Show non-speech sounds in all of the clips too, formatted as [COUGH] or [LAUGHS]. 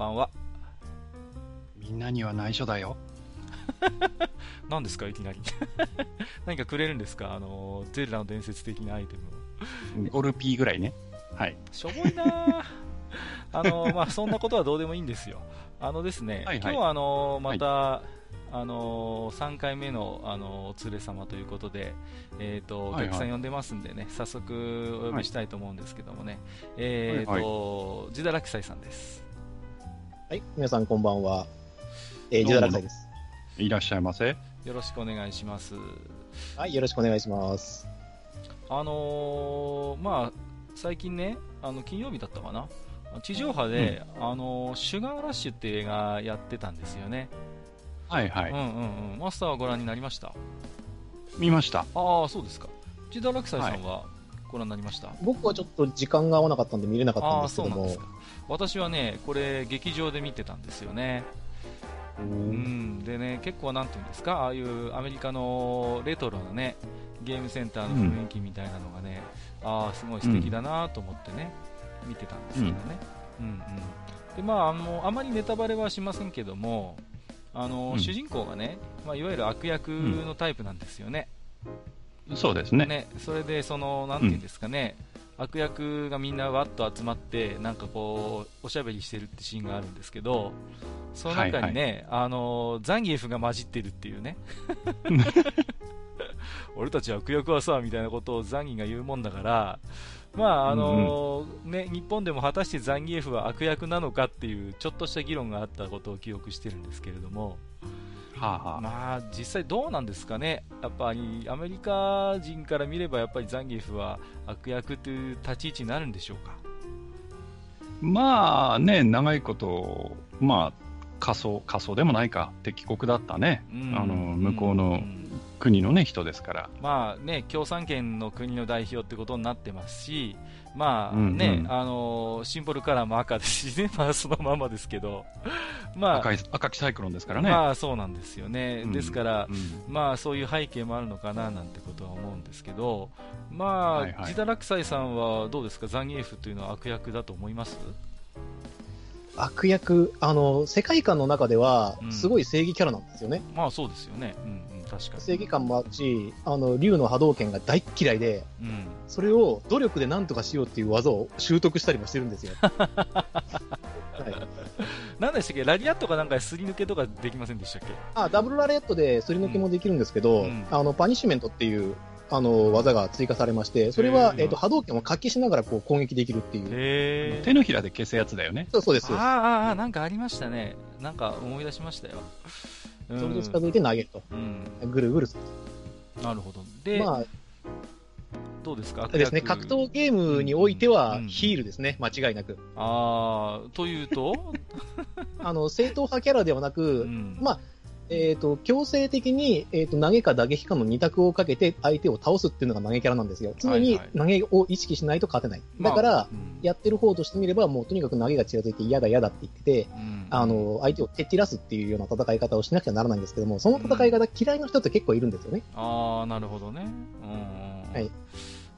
ばんは。みんなには内緒だよ。[LAUGHS] 何ですかいきなり。[LAUGHS] 何かくれるんですか？あのゼルダの伝説的なアイテムを。ゴルピーぐらいね。はい。しょぼいなぁ。[LAUGHS] あのまあそんなことはどうでもいいんですよ。あのですね、はいはい。今日はあのまた、あの3回目のあのお連れ様ということで、えーとおはいはい。客さん呼んでますんでね、早速お呼びしたいと思うんですけどもね、えーと、はいジダラキサイさんです。はい、皆さんこんばんは。えー、ジダラクサイです。いらっしゃいませ。よろしくお願いします。はい、よろしくお願いします。あのーまあ、最近ね、あの金曜日だったかな、地上波で、あのーシュガーラッシュっていう映画やってたんですよね。はいはい。うんうんうん。マスターはご覧になりました？見ました。ああ、そうですか。ジダラクサイさんはご覧になりました、僕はちょっと時間が合わなかったんで見れなかったんああ、ですけどもそうなんですか。。私はね、これ、劇場で見てたんですよね。うん。でね、結構なんていうんですか、ああいうアメリカのレトロなね、ゲームセンターの雰囲気みたいなのがね、ああ、すごい素敵だなと思ってね、見てたんですけどね。うんうん。で、まあ、あの、あまりネタバレはしませんけども、あの、うん主人公がね、まあ、いわゆる悪役のタイプなんですよね。そうですね。ね、それでその、なんていうんですかね、悪役がみんなわっと集まって、なんかこう、おしゃべりしてるってシーンがあるんですけど、その中にね、あの、ザンギエフが混じってるっていうね。[LAUGHS] 俺たち悪役はさ、みたいなことをザンギが言うもんだから、まああのね、日本でも果たしてザンギエフは悪役なのかっていうちょっとした議論があったことを記憶してるんですけれども、はあ、はあ、まあ実際どうなんですかね、やっぱりアメリカ人から見ればやっぱりザンギエフは悪役という立ち位置になるんでしょうか？まあね、長いこと、まあ、仮想、仮想でもないか、敵国だったね。うんあの、向こうのん国のね、人ですから。まあね、共産圏の国の代表ってことになってますし、まあうんうん。ね、あのシンボルカラーも赤ですしね、[LAUGHS] まあそのままですけど、まあ、赤い、赤きサイクロンですからね。まあそうなんですよね。うん。ですから、うん。まあそういう背景もあるのかななんてことは思うんですけど、まあ、はいはい。ジダラクサイさんはどうですか、ザンギエフというのは悪役だと思います？悪役、あの、世界観の中ではうん、すごい正義キャラなんですよね。まあそうですよね。うんうん、確かに。正義感もあるし、あの、竜の波動拳が大っ嫌いで、うん。それを努力で何とかしようっていう技を習得したりもしてるんですよ。[LAUGHS] はい、何でしたっけ？ラリアットかなんかですり抜けとかできませんでしたっけ？あ、ダブルラレットですり抜けもできるんですけど、うんあの、パニッシュメントっていう、あの、技が追加されまして、それはえっ、と、波動拳を発揮しながらこう攻撃できるっていう。手のひらで消すやつだよね。そうそうです。あーあなんかありましたね。なんか思い出しましたよ。うんそれで近づいて投げると。うん。ぐるぐるする。なるほど。で、まあ、どうですか？ですね、格闘ゲームにおいてはうんヒールですね、間違いなく。ああ、というと、[LAUGHS] あの、正統派キャラではなうく、んまあ、えっ、と、強制的に、えっ、と、投げか打撃かの二択をかけて相手を倒すっていうのが投げキャラなんですよ。常に投げを意識しないと勝てない。だから、まあうんやってる方としてみれば、もうとにかく投げが近づいて嫌だ嫌だって言ってて、うんあの、相手を蹴散らすっていうような戦い方をしなくちゃならないんですけども、その戦い方嫌いな人って結構いるんですよね。ああ、なるほどね。うんうんはい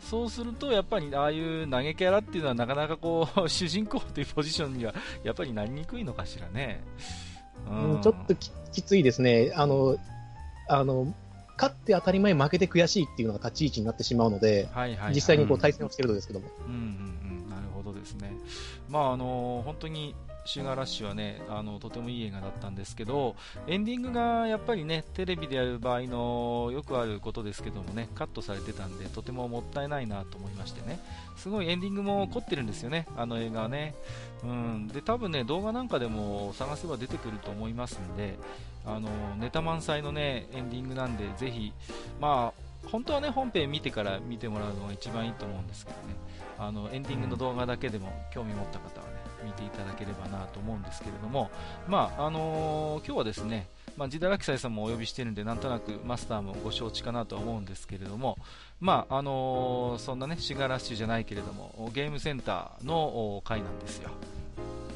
そうすると、やっぱりああいう投げキャラっていうのはなかなかこう、[LAUGHS] 主人公というポジションにはやっぱりなりにくいのかしらね。うん、ちょっとききついですね。あの、あの、勝って当たり前負けて悔しいっていうのが立ち位置になってしまうので、はいはいはい実際にこう対戦をしてるとですけども。うんうんうん、なるほどですね。まああの本当にシュガーラッシュはね、あのとてもいい映画だったんですけど、エンディングがやっぱりね、テレビでやる場合のよくあることですけどもね、カットされてたんで、とてももったいないなと思いましてね、すごいエンディングも凝ってるんですよね、あの映画はね。うん、で、多分ね、動画なんかでも探せば出てくると思いますんで、あのネタ満載のね、エンディングなんで、ぜひ、まあ、本当はね、本編見てから見てもらうのが一番いいと思うんですけどね、あのエンディングの動画だけでも興味持った方はね、見ていただければなと思うんですけれども、まああのー今日はですね、まあ、ジダラキサイさんもお呼びしているんで、なんとなくマスターもご承知かなとは思うんですけれども、まああのーそんなね、シガラッシュじゃないけれども、ゲームセンターの回なんですよ。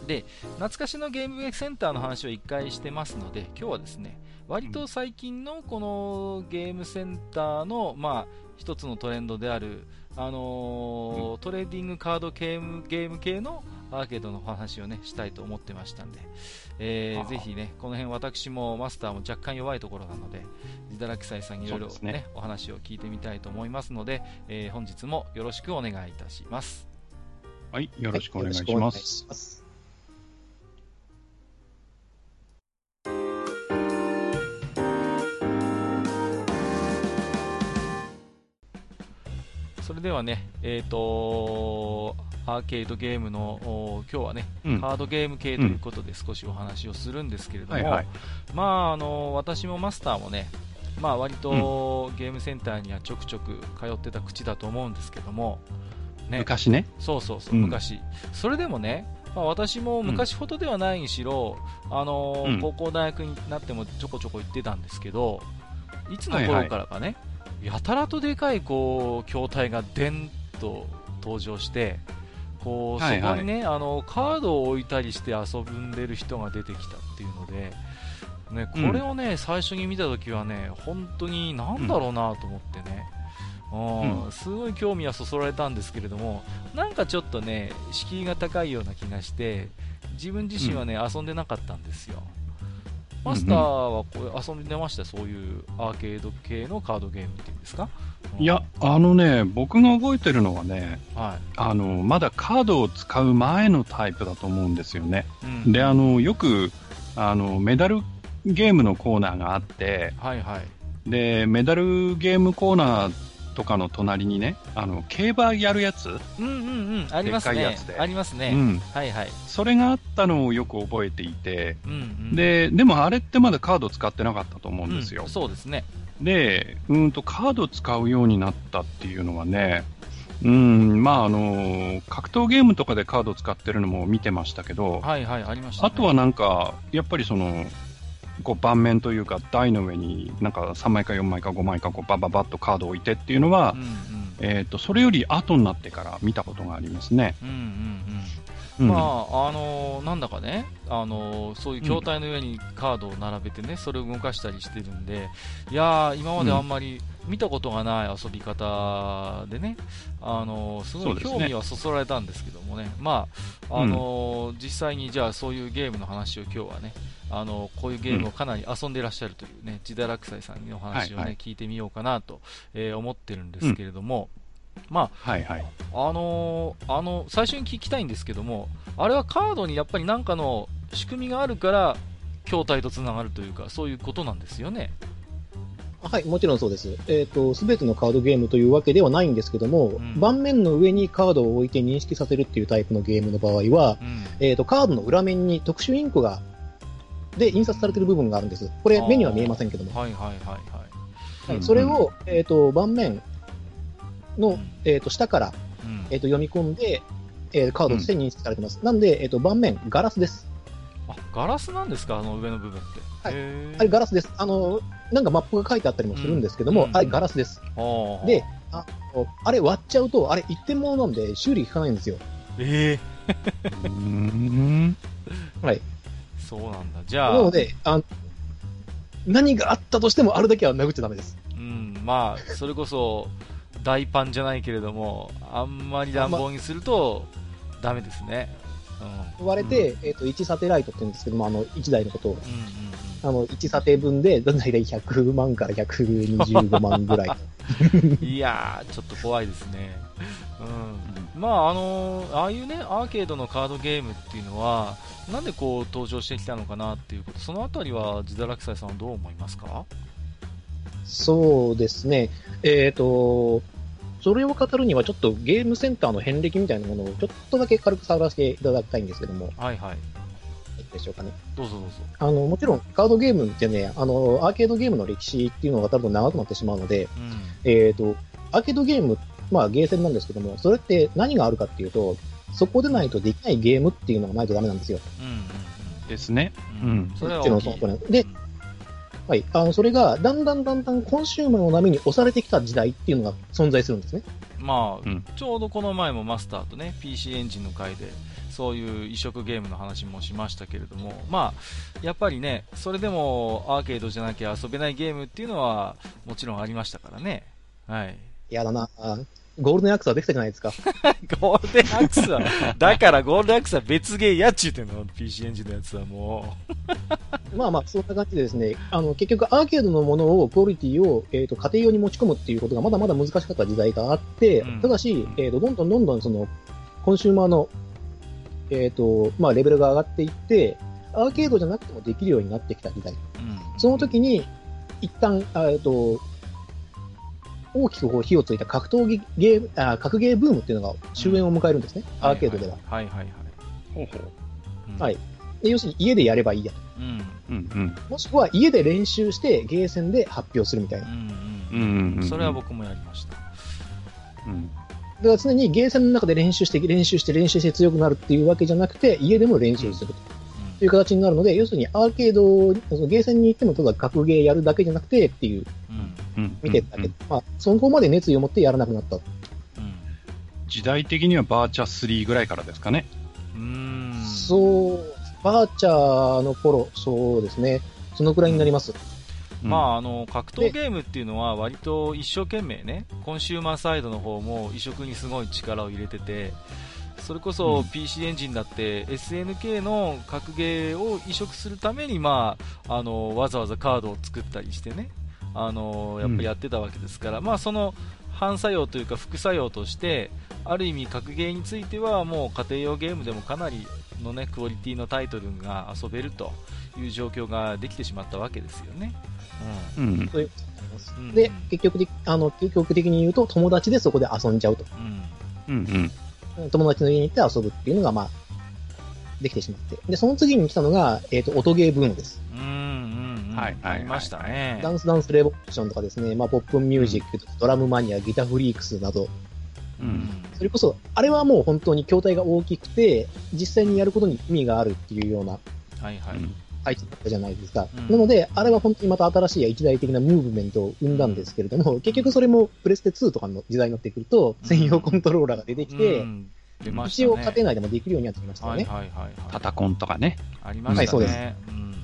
で、懐かしのゲームセンターの話を1回してますので、今日はですね、割と最近のこのゲームセンターの、まあ、一つのトレンドである、あのートレーディングカードゲームゲーム系のアーケードの話をねしたいと思ってましたんで、えーぜひねこの辺私もマスターも若干弱いところなので自堕落斎さんにいろいろねねお話を聞いてみたいと思いますので、えー本日もよろしくお願いいたしますはい、よろしくお願いします。します。それではねえっ、とアーケードゲームのお今日はね、うん。カードゲーム系ということで少しお話をするんですけれども、はいはい。まああの私もマスターもね、まあ割とゲームセンターにはちょくちょく通ってた口だと思うんですけども、ね、昔ね。そうそうそう、うん。昔、それでもね、まあ、私も昔ほどではないにしろ、あのうん。高校、大学になってもちょこちょこ行ってたんですけど、いつの頃からかね、やたらとでかいこう筐体がでんと登場して、こうはいはい。そこにね、あのカードを置いたりして遊んでる人が出てきたっていうので、ね、これをね、最初に見たときはね、本当になんだろうなと思ってね、うん。うん。すごい興味はそそられたんですけれども、なんかちょっとね、敷居が高いような気がして、自分自身はね、遊んでなかったんですよ。マスターはこれ遊んでましたそういうアーケード系のカードゲームっていうんですか、うんいや、あのね、僕が覚えてるのはね、はあの、まだカードを使う前のタイプだと思うんですよね。い。うんで、あの、よく、あの、メダルゲームのコーナーがあって、はいはい。で、メダルゲームコーナーとかの隣にね、あの、競馬やるやつ、うんうんうん、ありますねでっかいやつ。でありますね。うん、はいはい。それがあったのをよく覚えていて、うんうん、で、でもあれってまだカード使ってなかったと思うんですよ。うんそうですね。で、うんと、カード使うようになったっていうのはね、うん、まあ、あの、格闘ゲームとかでカード使ってるのも見てましたけど、はいはい、ありました、ね。あとはなんか、やっぱりその、こう盤面というか台の上になんか3枚か4枚か5枚かこうバババッとカードを置いてっていうのは、うんうん、えっ、と、それより後になってから見たことがありますね。うんうんうん。うん、まあ、あのーなんだかね、あのーそういう筐体の上にカードを並べてね、それを動かしたりしてるんで、いやー、今まであんまり見たことがない遊び方でね、あのーすごい興味はそそられたんですけどもね、まあ、あのー実際にじゃあそういうゲームの話を今日はね、あのーこういうゲームをかなり遊んでいらっしゃるというね、自堕落斎さんのお話をね、はいはい。聞いてみようかなと、えー思ってるんですけれども、まあ、はいはい。あのーあの最初に聞きたいんですけども、あれはカードにやっぱり何かの仕組みがあるから、筐体とつながるというか、そういうことなんですよね。はい、もちろんそうです。えっ、と、すべてのカードゲームというわけではないんですけども、ん盤面の上にカードを置いて認識させるっていうタイプのゲームの場合はう、ん、えっ、と、カードの裏面に特殊インクが、で、印刷されてる部分があるんです。これ、目には見えませんけども。はいはいはいはい。はいうんそれを、えっ、と、盤面のうん、えっ、と、下から、うんえっ、と、読み込んで、えーカードとして認識されてます。なんで、えっ、と、盤面、ガラスです。あガラスなんですか、あの上の部分って。はいあれ、ガラスです。あの、なんかマップが書いてあったりもするんですけども、うんあれ、ガラスです。で、ああれ割っちゃうと、あれ一点物なんで修理効かないんですよ。えうーん。[LAUGHS] はい。ーそうなんだ。じゃあ、なので、あ何があったとしても、あれだけは殴っちゃダメです。うん、まあ、それこそ、大パンじゃないけれども、あんまり乱暴にすると、ダメですね。うん。割れて、えっ、と、1サテライトって言うんですけども、あの、1台のことを、うんうんあの、1査定分で、だいたい100万から125万ぐらい。うん、いやー、ちょっと怖いですね。うん。まあ、あのーああいうね、アーケードのカードゲームっていうのは、なんでこう登場してきたのかなっていうこと、そのあたりは、自堕落斎さんはどう思いますか？そうですね。えっ、と、それを語るには、ちょっとゲームセンターの遍歴みたいなものを、ちょっとだけ軽く触らせていただきたいんですけども、はいはい。でしょうかね。どうぞどうぞ。あの、もちろん、カードゲームってね、あの、アーケードゲームの歴史っていうのが多分長くなってしまうので、うん。えっ、と、アーケードゲーム、まあ、ゲーセンなんですけども、それって何があるかっていうと、そこでないとできないゲームっていうのがないとダメなんですよ。うんうんですね。うんうんそれはっていうの大きいで、はい。あの、それが、だんだんだんだんコンシューマーの波に押されてきた時代っていうのが存在するんですね。まあ、うんちょうどこの前もマスターとね PC エンジンの回でそういう移植ゲームの話もしましたけれどもまあやっぱりねそれでもアーケードじゃなきゃ遊べないゲームっていうのはもちろんありましたからね。はい。やだな。あゴールデンアックスはできたじゃないですか。[LAUGHS] ゴールデンアックスは。だからゴールデンアックスは別ゲーやっちゅうてんの。PC エンジンのやつはも [LAUGHS] まあまあ、そんな感じでですね、あの、結局アーケードのものを、クオリティを、えっ、と、家庭用に持ち込むっていうことがまだまだ難しかった時代があって、うん。ただし、えっ、と、どんどんどんどんその、コンシューマーの、えっ、と、まあ、レベルが上がっていって、アーケードじゃなくてもできるようになってきた時代。う、うん、その時に、一旦、あえっ、と、大きくこう火をついた格闘技ゲーム、あ格ゲーブームっていうのが終焉を迎えるんですね、アーケードでは。はいはいはい、ほうほう。うんはいで要するに家でやればいいやと。うんうんうん。もしくは家で練習してゲーセンで発表するみたいな。うんうんううんんうん。それは僕もやりましたうん。だから常にゲーセンの中で練習して、練習して、練習して強くなるっていうわけじゃなくて、家でも練習するという形になるので、要するにアーケード、そのゲーセンに行ってもただ格ゲーやるだけじゃなくてっていう、うん。うん。見てただけ、うん。まあ、そこまで熱意を持ってやらなくなった。うん。時代的にはバーチャ3ぐらいからですかね。うーん。そう、バーチャーの頃、そうですね、そのくらいになります。まあ、あの格闘ゲームっていうのは割と一生懸命ねコンシューマーサイドの方も移植にすごい力を入れててそれこうそん PC エンジンだって SNK の格ゲーを移植するために、まあ、あのわざわざカードを作ったりしてねあのやっぱやってたわけですから、まあ、その反作用というか副作用としてある意味格ゲーについてはもう家庭用ゲームでもかなりの、ね、クオリティのタイトルが遊べるという状況ができてしまったわけですよね。うんうん。そういうことになります。うんで、結局的、あの、究極的に言うと、友達でそこで遊んじゃうと。うんうんうん。友達の家に行って遊ぶっていうのが、まあ、できてしまって。で、その次に来たのが、えっ、と、音ゲーブームです。うんうんうんはいありましたね。ダンスダンスレボリューションとかですね、まあ、ポップンミュージック、ドラムマニア、ギターフリークスなど、う。うんんそれこそ、あれはもう本当に筐体が大きくて、実際にやることに意味があるっていうようなはいはい。配置だったじゃないですか。うんなので、あれは本当にまた新しい一大的なムーブメントを生んだんですけれども、結局それもプレステ2とかの時代になってくると、専用コントローラーが出てきて、ね。一応家庭内でもできるようになってきましたよね。はいはいはいはい。タタコンとかね。ありましたね。はいそうですうん。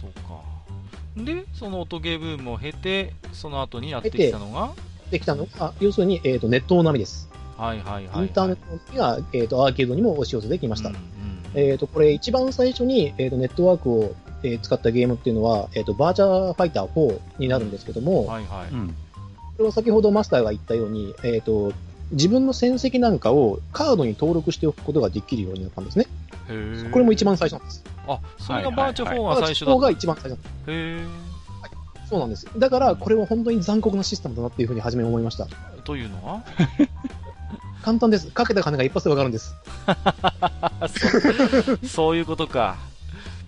そうか。で、その音ゲーブームを経て、その後にやってきたのが、できたの？が、要するに、えっ、と、ネットの波です。はいはいはい。インターネットの波が、えっ、と、アーケードにも押し寄せてきました。うんうんえっ、と、これ一番最初に、えっ、と、ネットワークを、えー使ったゲームっていうのは、えっ、と、バーチャーファイター4になるんですけども、はいはい。うん。これは先ほどマスターが言ったように、えっ、と、自分の戦績なんかをカードに登録しておくことができるようになったんですね。へーこれも一番最初なんです。あ、それがバーチャ4バーチャ4が最初だった。が一番最初なんです。へそうなんです。だから、これは本当に残酷なシステムだなっていうふうに初め思いました。ーというのは？[LAUGHS] 簡単です。かけた金が一発でわかるんです。[LAUGHS] そうそういうことか。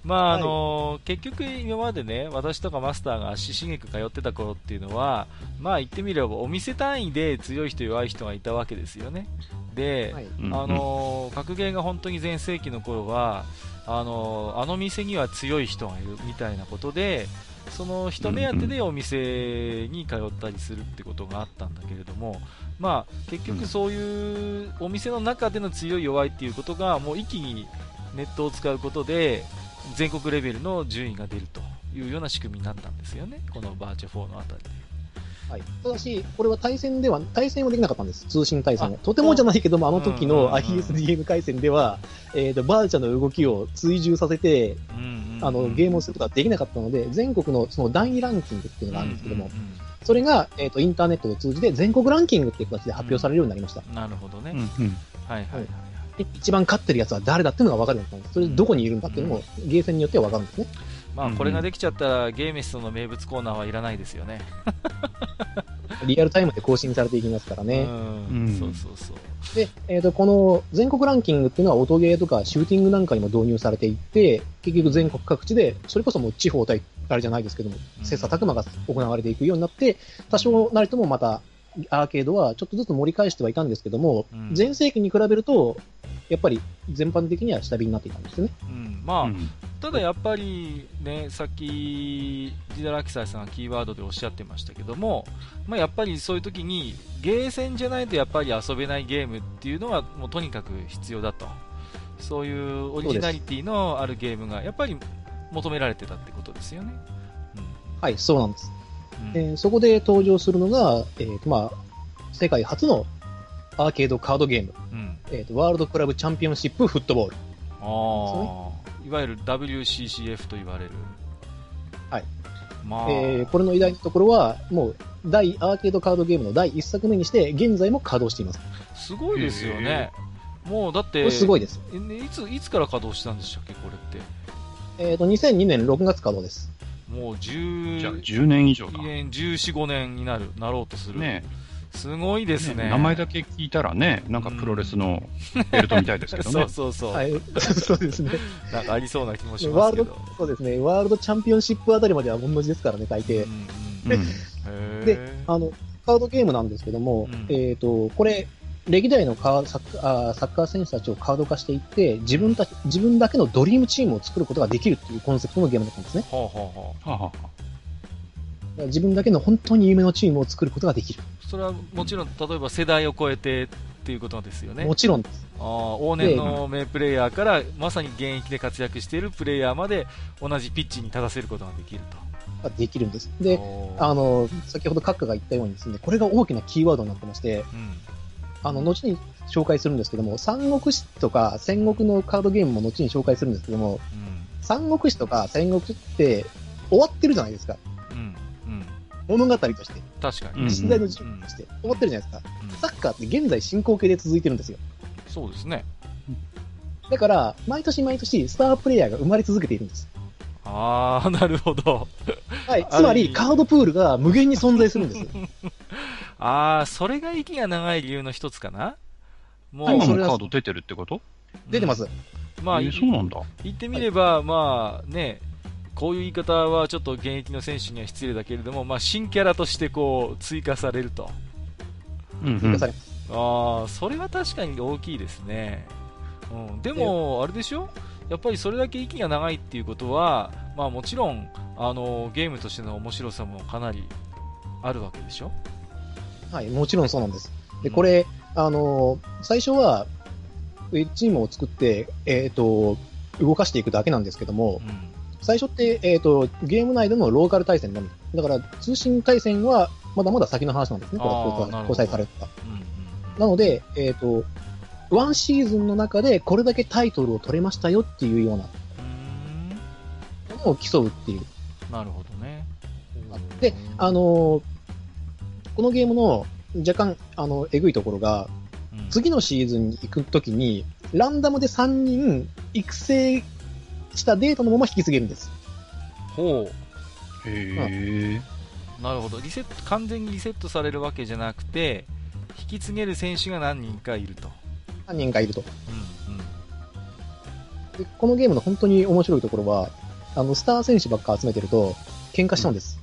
まあはいあの結局今までね、私とかマスターが足しげく通ってた頃っていうのは、まあ言ってみればお店単位で強い人弱い人がいたわけですよね。で、はい。うんあ、の格ゲーが本当に全盛期の頃はあのあの店には強い人がいるみたいなことでその人目当てでお店に通ったりするってことがあったんだけれども、まあ、結局そういうお店の中での強い弱いっていうことがもう一気にネットを使うことで全国レベルの順位が出るというような仕組みになったんですよね、このバーチャ4のあたりで。はい。ただし、これは対戦では、対戦はできなかったんです。通信対戦。とてもじゃないけども、あの時のうんうんうん ISDM 回線では、えっ、と、バーチャの動きを追従させて、うんうんうんあの、ゲームをすることができなかったので、全国のその段位ランキングっていうのがあるんですけども、うんうんうんそれが、えっ、と、インターネットを通じて全国ランキングっていう形で発表されるようになりました。なるほどね、うんうん。はいはいはい一番勝ってるやつは誰だっていうのが分かるようになったんです。それでどこにいるんだっていうのも、ゲーセンによっては分かるんですね。まあ、うんうんこれができちゃったら、ゲーメストの名物コーナーはいらないですよね。[LAUGHS] [LAUGHS] リアルタイムで更新されていきますからね。うんうんそうそうそう。で、えっ、と、この全国ランキングっていうのは音ゲーとかシューティングなんかにも導入されていって、結局全国各地で、それこそもう地方対、あれじゃないですけども、うん。切磋琢磨が行われていくようになって、多少なりともまた、アーケードはちょっとずつ盛り返してはいたんですけども、うん。前世紀に比べると、やっぱり全般的には下火になっていたんですよね。うん、まあ、うんただやっぱりね、さっき、ジダラキサイさんがキーワードでおっしゃってましたけども、まあ、やっぱりそういう時に、ゲーセンじゃないとやっぱり遊べないゲームっていうのは、もうとにかく必要だと。そういうオリジナリティのあるゲームが、やっぱり求められてたってことですよね。はい、そうなんです。うん。うんえーそこで登場するのが、えーとまあ、世界初のアーケードカードゲーム、うん。えーとワールドクラブチャンピオンシップフットボール。ああ、いわゆる WCCF と言われる。はい。まあ、えーこれの偉大なところは、もう、大アーケードカードゲームの第一作目にして、現在も稼働しています。すごいですよね。もうだって、すごいです。えねいつ、いつから稼働したんでしたっけ、これって？えっ、と、2002年6月稼働です。もう10、じゃあ10年以上だ。年、14、5年になる、なろうとする。ねすごいですね。ね名前だけ聞いたらね、なんかプロレスのベルトみたいですけど [LAUGHS] そねう。そうそう。はい、[LAUGHS] そうですね。なんかありそうな気もしまワールドすけど。、そうですね。ワールドチャンピオンシップあたりまでは同じですからね、大抵。うんうんで、あの、カードゲームなんですけども、うんえっ、と、これ、歴代のカーサッカーあーサッカー選手たちをカード化していって、自分たち、自分だけのドリームチームを作ることができるっていうコンセプトのゲームだったんですね。はあはあだから自分だけの本当に夢のチームを作ることができる。それはもちろん、例えば世代を超えてっていうことですよね。もちろんです。あー往年の名プレイヤーから、まさに現役で活躍しているプレイヤーまで、同じピッチに立たせることができると。できるんです。で、あの、先ほど閣下が言ったようにですね、これが大きなキーワードになってまして、うん。あの、後に紹介するんですけども、三国志とか戦国のカードゲームも後に紹介するんですけども、うん。三国志とか戦国って終わってるじゃないですか。物語として。確かに。うん実在の事件として終わってるじゃないですか。うんサッカーって現在進行形で続いてるんですよ。そうですね。だから、毎年毎年スタープレイヤーが生まれ続けているんです。ああ、なるほど。はい。あつまり、カードプールが無限に存在するんです。[LAUGHS] ああ、それが息が長い理由の一つかなもう、今もカード出てるってこと？出てます。まあ、えーそうなんだ。言ってみれば、まあね、こういう言い方はちょっと現役の選手には失礼だけれども、まあ、新キャラとしてこう追加されると。うんうん追加されます。ああ、それは確かに大きいですね。うん、でも、あれでしょ？やっぱりそれだけ息が長いっていうことは、まあもちろん、あの、ゲームとしての面白さもかなりあるわけでしょ？はい。もちろんそうなんです。で、こ、れ、あのー最初は、えチームを作って、えっ、と、動かしていくだけなんですけどもう、ん。最初って、えっ、と、ゲーム内でのローカル対戦のみ。だから、通信対戦は、まだまだ先の話なんですね。これ交際された。なので、えっ、と、ワンシーズンの中でこれだけタイトルを取れましたよっていうようなものを競うっていう。なるほどね。で、あのーこのゲームの若干、あの、えぐいところが、うん次のシーズンに行くときに、ランダムで3人育成したデータのまま引き継げるんです。ほへえ。う。なるほど。リセット、完全にリセットされるわけじゃなくて、引き継げる選手が何人かいると。何人かいると。うんうん。で、このゲームの本当に面白いところは、あの、スター選手ばっか集めてると、喧嘩しちゃうんです。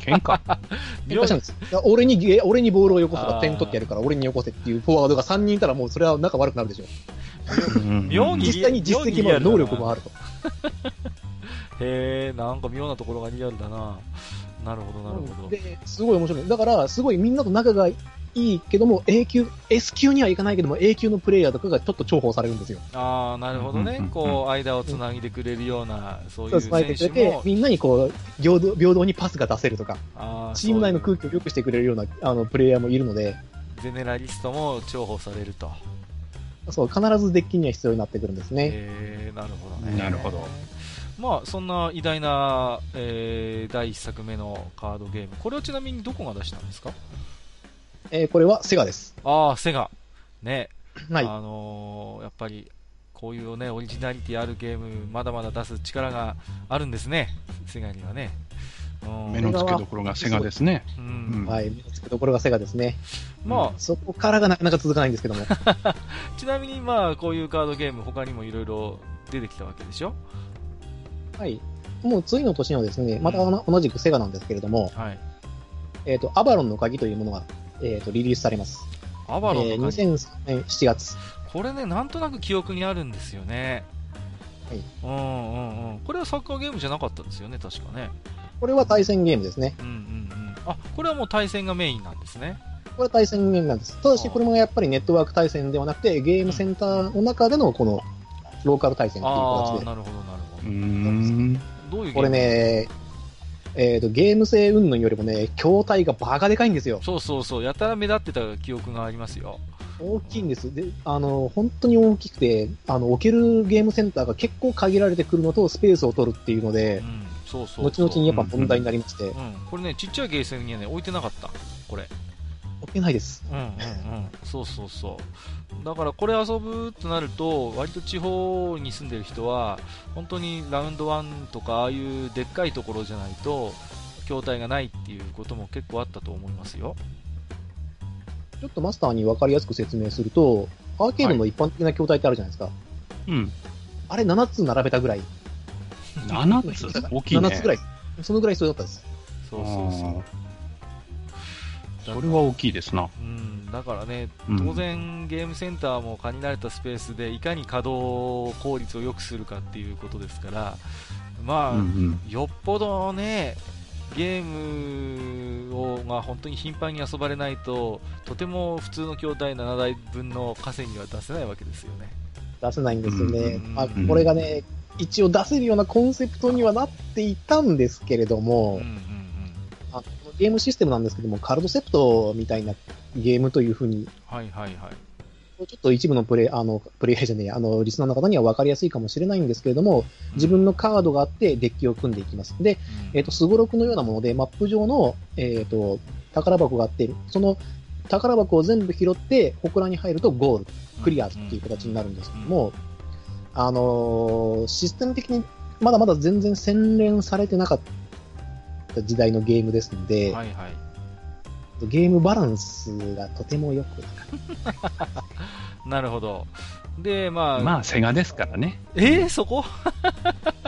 喧嘩？[LAUGHS] 喧嘩しちゃうんです。俺にゲ、俺にボールをよこせば点取ってやるから、俺によこせっていうフォワードが3人いたらもうそれは仲悪くなるでしょ。妙に実際に実績もある、能力もあると。[LAUGHS] へえ、なんか妙なところがリアルだな。なるほど、なるほど。で、すごい面白い。だから、すごいみんなと仲がいいけども、A 級、S 級にはいかないけども、A 級のプレイヤーとかがちょっと重宝されるんですよ。ああ、なるほどねうんうんうん。こう、間をつなぎでくれるような、そういそうう伝えてくれて選手も、、みんなにこう、平等、平等にパスが出せるとか、あチーム内の空気。気を良くしてくれるような、あの、プレイヤーもいるので、ゼネラリストも重宝されると。そう、必ずデッキには必要になってくるんですね。へえ、なるほどね。なるほど。まあ、そんな偉大な、えー第一作目のカードゲーム。これはちなみにどこが出したんですか？えーこれはセガです。ああ、セガ。ね。はい。あのーやっぱり、こういうね、オリジナリティあるゲーム、まだまだ出す力があるんですね。セガにはね。うん目の付けどころがセガですね。はい。目の付けどころがセガですね。まそこからがなかなか続かないんですけども。あ、[LAUGHS] ちなみにまあ、こういうカードゲーム、他にもいろいろ出てきたわけでしょ？はい。もう次の年のですね、また同じくセガなんですけれども、はい。えっ、と、アバロンの鍵というものが、えっ、と、リリースされます。アバロンえーの鍵、2003年7月。これね、なんとなく記憶にあるんですよね。はい。うんうんうん。これはサッカーゲームじゃなかったですよね、確かね。これは対戦ゲームですね。うんうんうん。あ、これはもう対戦がメインなんですね。これは対戦ゲームなんです。ただし、これもやっぱりネットワーク対戦ではなくて、ゲームセンターの中でのこの、ローカル対戦というああ、形で。なるほどなるほうーん。ど。どういうこれね、えっ、と、ゲーム性云々よりもね、筐体がバカでかいんですよ。そうそうそう、やたら目立ってた記憶がありますよ。大きいんです。で、あの、本当に大きくて、あの、置けるゲームセンターが結構限られてくるのと、スペースを取るっていうのうで、ん、そうそうそう。後々にやっぱ問題になりまして、うん、これね、ちっちゃいゲーセンにはね、置いてなかった。これ。置けないです。うんうんうん。そうそうそう。だからこれ遊ぶとなると、割と地方に住んでる人は、本当にラウンド1とか、ああいうでっかいところじゃないと、筐体がないっていうことも結構あったと思いますよ。ちょっとマスターに分かりやすく説明すると、アーケードの一般的な筐体ってあるじゃないですか。うん。あれ7つ並べたぐらい。7つ？大きいね。7つぐらい。そのぐらい必要だったんです。そうそうそう。それは大きいですな。うん、だからね、うん当然ゲームセンターも限られたスペースでいかに稼働効率を良くするかっていうことですから、まあ、うんうん。よっぽどね、ゲームをが本当に頻繁に遊ばれないと、とても普通の筐体7台分の稼ぎは出せないわけですよね。出せないんですよね。うんまあ、これがね、一応出せるようなコンセプトにはなっていたんですけれども、うんうんうんあのゲームシステムなんですけども、カルドセプトみたいなゲームというふうに、はいはいはい。ちょっと一部のプレイ、あの、プレイヤーじゃねえや、あの、リスナーの方には分かりやすいかもしれないんですけれども、自分のカードがあってデッキを組んでいきます。で、うんえっ、と、スゴロクのようなもので、マップ上の、えっ、と、宝箱があって、その宝箱を全部拾って、祠に入るとゴール、クリアっていう形になるんですけども、あのーシステム的にまだまだ全然洗練されてなかった時代のゲームですので、はいはい。ゲームバランスがとても良くなかっなるほど。で、まあ、まあ、セガですからね。えー、そこ？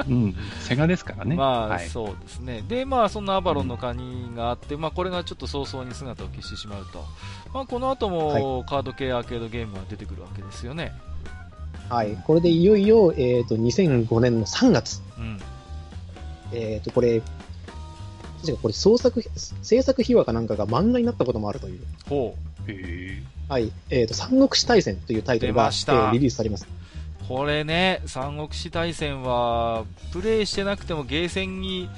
うん。セガですからね。まあ、はい。そうですね。で、まあ、そんなアバロンのカニがあって、まあ、これがちょっと早々に姿を消してしまうと。まあ、この後も、カード系アーケードゲームが出てくるわけですよね。た。はい。これでいよいよ、えっ、と、2005年の3月、うん。えっ、と、これ、確かこれ創作、制作秘話かなんかが漫画になったこともあるという。ほへえはい。えっ、と、三国志大戦というタイトルが、えーリリースされます。う。これね、三国志大戦は、プレイしてなくてもゲーセンに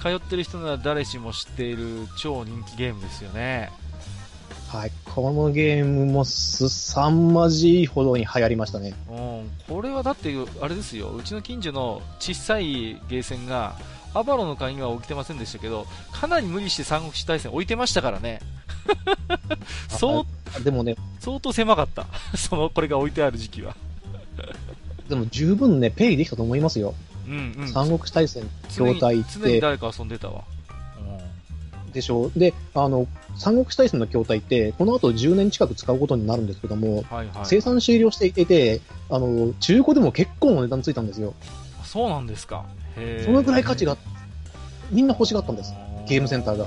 通ってる人なら誰しも知っている超人気ゲームですよね。はい。このゲームもすさんまじいほどに流行りましたね。うん、これはだって、あれですよ、うちの近所の小さいゲーセンが、アバロの会には置いてませんでしたけど、かなり無理して三国志大戦置いてましたからね。[LAUGHS] そうあでもね、相当狭かった。[LAUGHS] その、これが置いてある時期は。でも十分ね、ペイできたと思いますよ。うんうん。三国志大戦、筐体っ常にて、誰か遊んでたわ。でしょう。で、あの、三国志大戦の筐体って、この後10年近く使うことになるんですけども、うんはいはい。生産終了していて、あの、中古でも結構な値段ついたんですよ。あそうなんですか。そのぐらい価値が、みんな欲しがったんです。ゲームセンターが。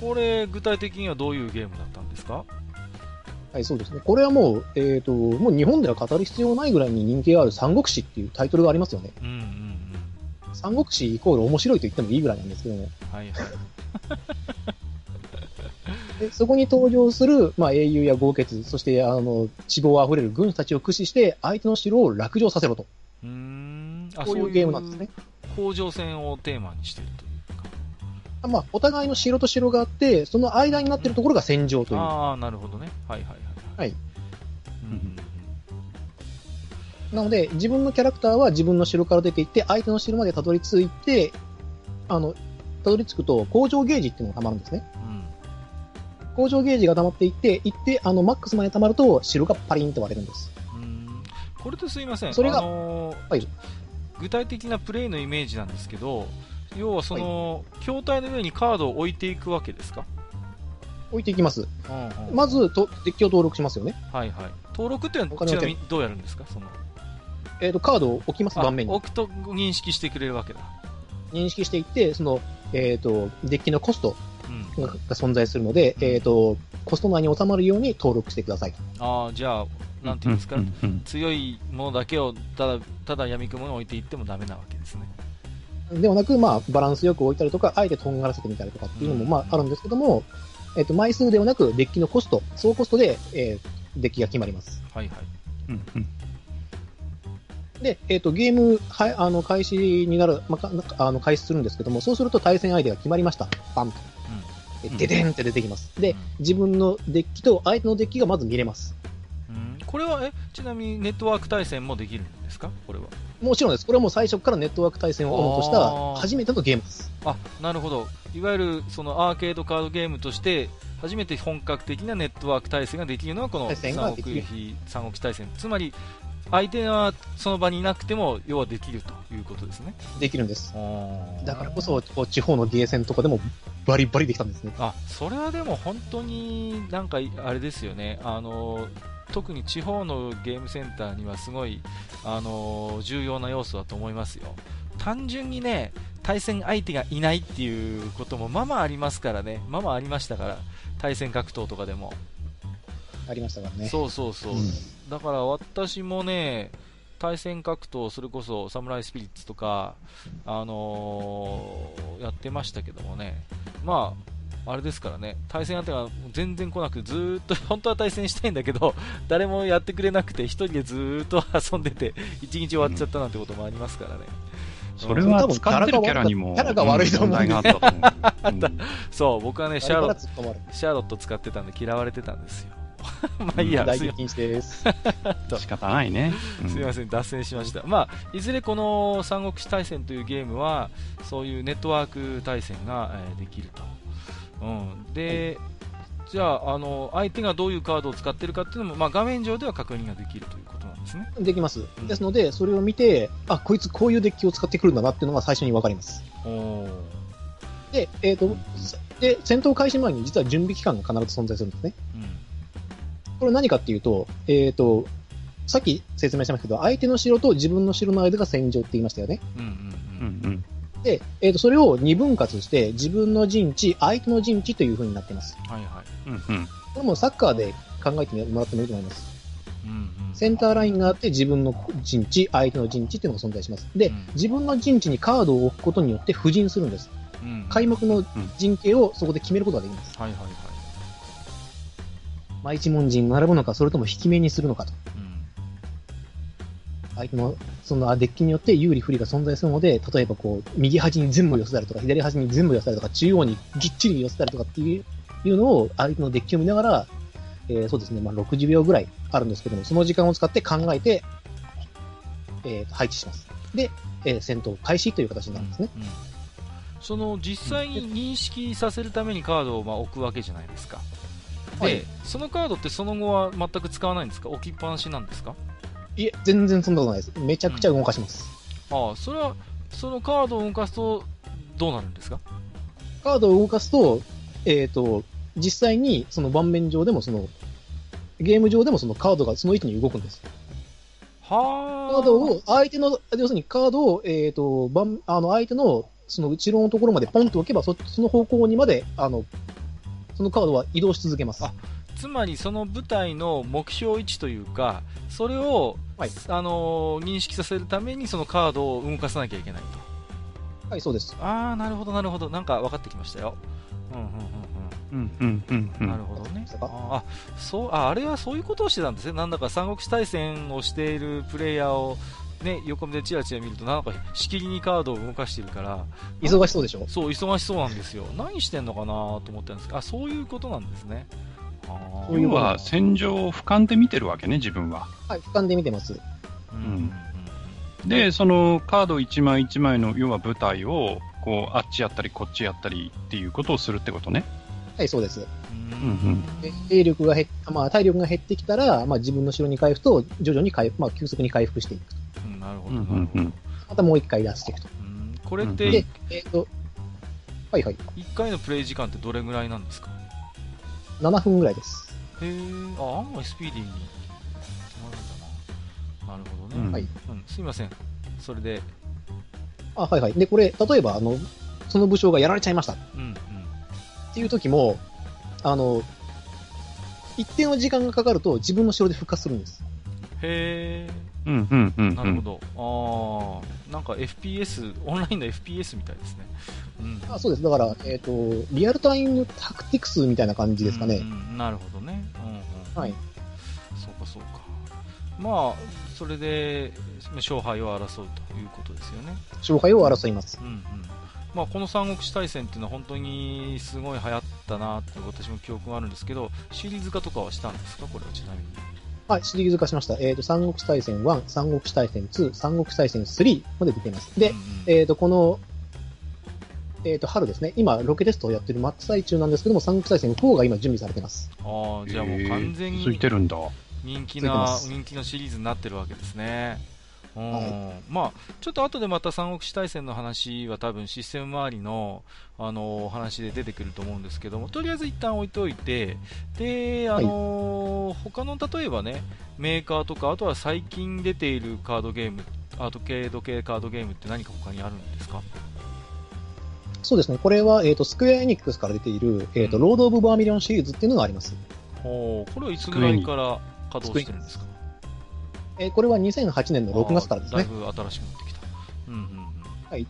これ、具体的にはどういうゲームだったんですか？はい、そうですね。これはもう、えっ、と、もう日本では語る必要ないぐらいに人気がある三国志っていうタイトルがありますよね。うんうんうん。三国志イコール面白いと言ってもいいぐらいなんですけども。はいはい。でそこに登場する、まあ、英雄や豪傑、そして、あの、地望あふれる軍師たちを駆使して、相手の城を落城させろと。うーん。あこういうゲームなんですね。甲状腺をテーマにしているというか。まあ、お互いの城と城があって、その間になっているところが戦場という。ああ、なるほどね。はいはいはい。はい。うんうんなので、自分のキャラクターは自分の城から出て行って、相手の城までたどり着いて、あの、たどり着くと、工場ゲージっていうのが溜まるんですね。うん。工場ゲージが溜まっていって、行って、あの、マックスまで溜まると、城がパリンと割れるんです。これってすいません。それがあのーはい具体的なプレイのイメージなんですけど、要はその、筐体の上にカードを置いていくわけですか？置いていきます。うんうんまず、とデッキを登録しますよね。はいはい。登録っていうのはちなみにどうやるんですか？そのえっ、と、カードを置きます、あ盤面に。置くと認識してくれるわけだ。認識していって、その、えっ、と、デッキのコストうんが存在するので、うんえっ、と、コスト内に収まるように登録してくださいと。ああ、じゃあ、なんていうんですか、うんうん強いものだけをただ、ただ闇雲に置いていってもダメなわけですね。ではなく、まあ、バランスよく置いたりとか、あえてとんがらせてみたりとかっていうのも、うんまあ、あるんですけども、えっ、と、枚数ではなく、デッキのコスト、総コストで、えーデッキが決まります。はいはい。うんうんで、えっ、と、ゲーム、はい、あの、開始になる、まあか、あの、開始するんですけども、そうすると対戦相手が決まりました。バンと。でででんって出てきます。で、自分のデッキと相手のデッキがまず見れます。うん、これは、え、ちなみにネットワーク対戦もできるんですか？これは。もちろんです。これはもう最初からネットワーク対戦をオンとした初めてのゲームです。あ、なるほど。いわゆる、そのアーケードカードゲームとして、初めて本格的なネットワーク対戦ができるのはこの三国比三国志対戦。つまり、相手はその場にいなくても、要はできるということですね。できるんです。あだからこそ、こう地方のゲーセンとかでもバリバリできたんですね。あ、それはでも本当になんかあれですよね。あの、特に地方のゲームセンターにはすごい、あの、重要な要素だと思いますよ。単純にね、対戦相手がいないっていうこともまあまあありますからね。まあまあありましたから。対戦格闘とかでも。ありましたからね。そうそうそう。うんだから私もね、対戦格闘、それこそサムライスピリッツとか、あのーやってましたけどもね、まあ、あれですからね、対戦相手が全然来なくて、ずーっと、[LAUGHS] 本当は対戦したいんだけど、誰もやってくれなくて、一人でずーっと遊んでて、一日終わっちゃったなんてこともありますからね。それは使ってるキャラにもキャラが悪いと思うんで問題があったと思う。うん [LAUGHS] そう、僕はね、シャーロあれから突っ込まれるシャーロット使ってたんで嫌われてたんですよ。[LAUGHS] まあいいや、大激です。[LAUGHS] 仕方ないね。うんすみません、脱線しました。まあ、いずれこの三国志対戦というゲームは、そういうネットワーク対戦が、えーできると。うん。で、じゃあ、あの、相手がどういうカードを使ってるかっていうのも、まあ、画面上では確認ができるということなんですね。できますん。ですので、それを見て、あ、こいつこういうデッキを使ってくるんだなっていうのが最初にわかります。で、えっ、と、で、戦闘開始前に実は準備期間が必ず存在するんですね。うん。これ何かっていうと、えっ、と、さっき説明しましたけど、相手の城と自分の城の間が戦場って言いましたよね。うんうんううん。んで、えっ、と、それを二分割して、自分の陣地、相手の陣地という風になっています。はいはい。うんうんこれもサッカーで考えてもらってもいいと思います。うんうん。センターラインがあって、自分の陣地、相手の陣地っていうのが存在します。で、うん自分の陣地にカードを置くことによって布陣するんです。うん、開幕の陣形をそこで決めることができます。はいはいはい。まあ、一文陣に並ぶのか、それとも引き目にするのかと。うん。相手の、そのデッキによって有利不利が存在するので、例えばこう、右端に全部寄せたりとか、左端に全部寄せたりとか、中央にぎっちり寄せたりとかっていういうのを、相手のデッキを見ながら、えーそうですね、まあ、60秒ぐらいあるんですけども、その時間を使って考えて、えー配置します。で、えー戦闘開始という形になるんですね。うんその実際に認識させるためにカードをまあ置くわけじゃないですか。で、はいそのカードってその後は全く使わないんですか？置きっぱなしなんですか？いえ、全然そんなことないです。めちゃくちゃ動かします。ああ、それは、そのカードを動かすとどうなるんですか？カードを動かすと、えっ、と、実際にその盤面上でもその、ゲーム上でもそのカードがその位置に動くんです。はあ。カードを、相手の、要するにカードを、えっ、と、盤あの、相手の、その後ろのところまでポンと置けば、そその方向にまで、あの、そのカードは移動し続けます。あつまりその舞台の目標位置というか、それを、はいあのー認識させるためにそのカードを動かさなきゃいけないと。はい、そうです。ああ、なるほど、なるほど。なんか分かってきましたよ。うんうんうんうんうんうんううん。んなるほどねああ、そう、あ、あれはそういうことをしてたんですね。なんだか三国志対戦をしているプレイヤーを、ね、横目でチラチラ見ると、なんかしきりにカードを動かしてるから、忙しそうでしょ？そう、忙しそうなんですよ。何してんのかなと思ったんですけど、あ、そういうことなんですね。要は戦場を俯瞰で見てるわけね、自分は。はい、俯瞰で見てます。うんで、そのカード1枚1枚の、要は舞台を、こう、あっちやったり、こっちやったりっていうことをするってことね。はい、そうです。うんうんうんで兵力が減っまあ、体力が減ってきたら、まあ、自分の城に回復と、徐々に回復、まあ、急速に回復していくと。うんなるほど、うんうなるほど。んうん。またもう一回出していくと。うんこれっうんてで、えっ、と、はいはい。1回のプレイ時間ってどれぐらいなんですか？7分ぐらいです。へえ、あ、案外スピーディーに決まるんだな。なるほどね。うんはいうん、すいません。それで、あ、はいはい。で、これ、例えば、あの、その武将がやられちゃいました。っうん、うん。てっていう時も、あの、一定の時間がかかると自分の城で復活するんです。へうんうんうんえ、うん。なるほど。ああ、なんか FPS、オンラインの FPS みたいですね。うん。あそうです。だから、えっ、と、リアルタイムタクティクスみたいな感じですかね。うんうんなるほどね。うんうん。はい。そうかそうか。まあ、それで勝敗を争うということですよね。勝敗を争います。うんうん。まあ、この三国志大戦っていうのは本当にすごい流行ったなって私も記憶があるんですけど、シリーズ化とかはしたんですか？これはちなみに。はい、シリーズ化しました。えっ、と、三国志大戦1、三国志大戦2、三国志大戦3まで出ています。でえっ、と、この、えっ、と、春ですね。今、ロケテストをやってる真っ最中なんですけども、三国志大戦4が今準備されてます。ああ、じゃあもう完全ついにてるんだ。人気な、す人気のシリーズになってるわけですね。うん。はまあ、ちょっと後でまた三国志大戦の話は多分システム周りの、あのお話で出てくると思うんですけども、とりあえず一旦置いておいて、で、あの他の例えばね、メーカーとか、あとは最近出ているカードゲーム、アート系時計カードゲームって何か他にあるんですか？そうですね。これは、えっ、と、スクエアエニックスから出ている、えっ、と、うん。ロード・オブ・バーミリオンシリーズっていうのがあります。ほう。これはいつぐらいから稼働してるんですか？えーこれは2008年の6月からですねだいぶ新しくなってきた。うんうんうん。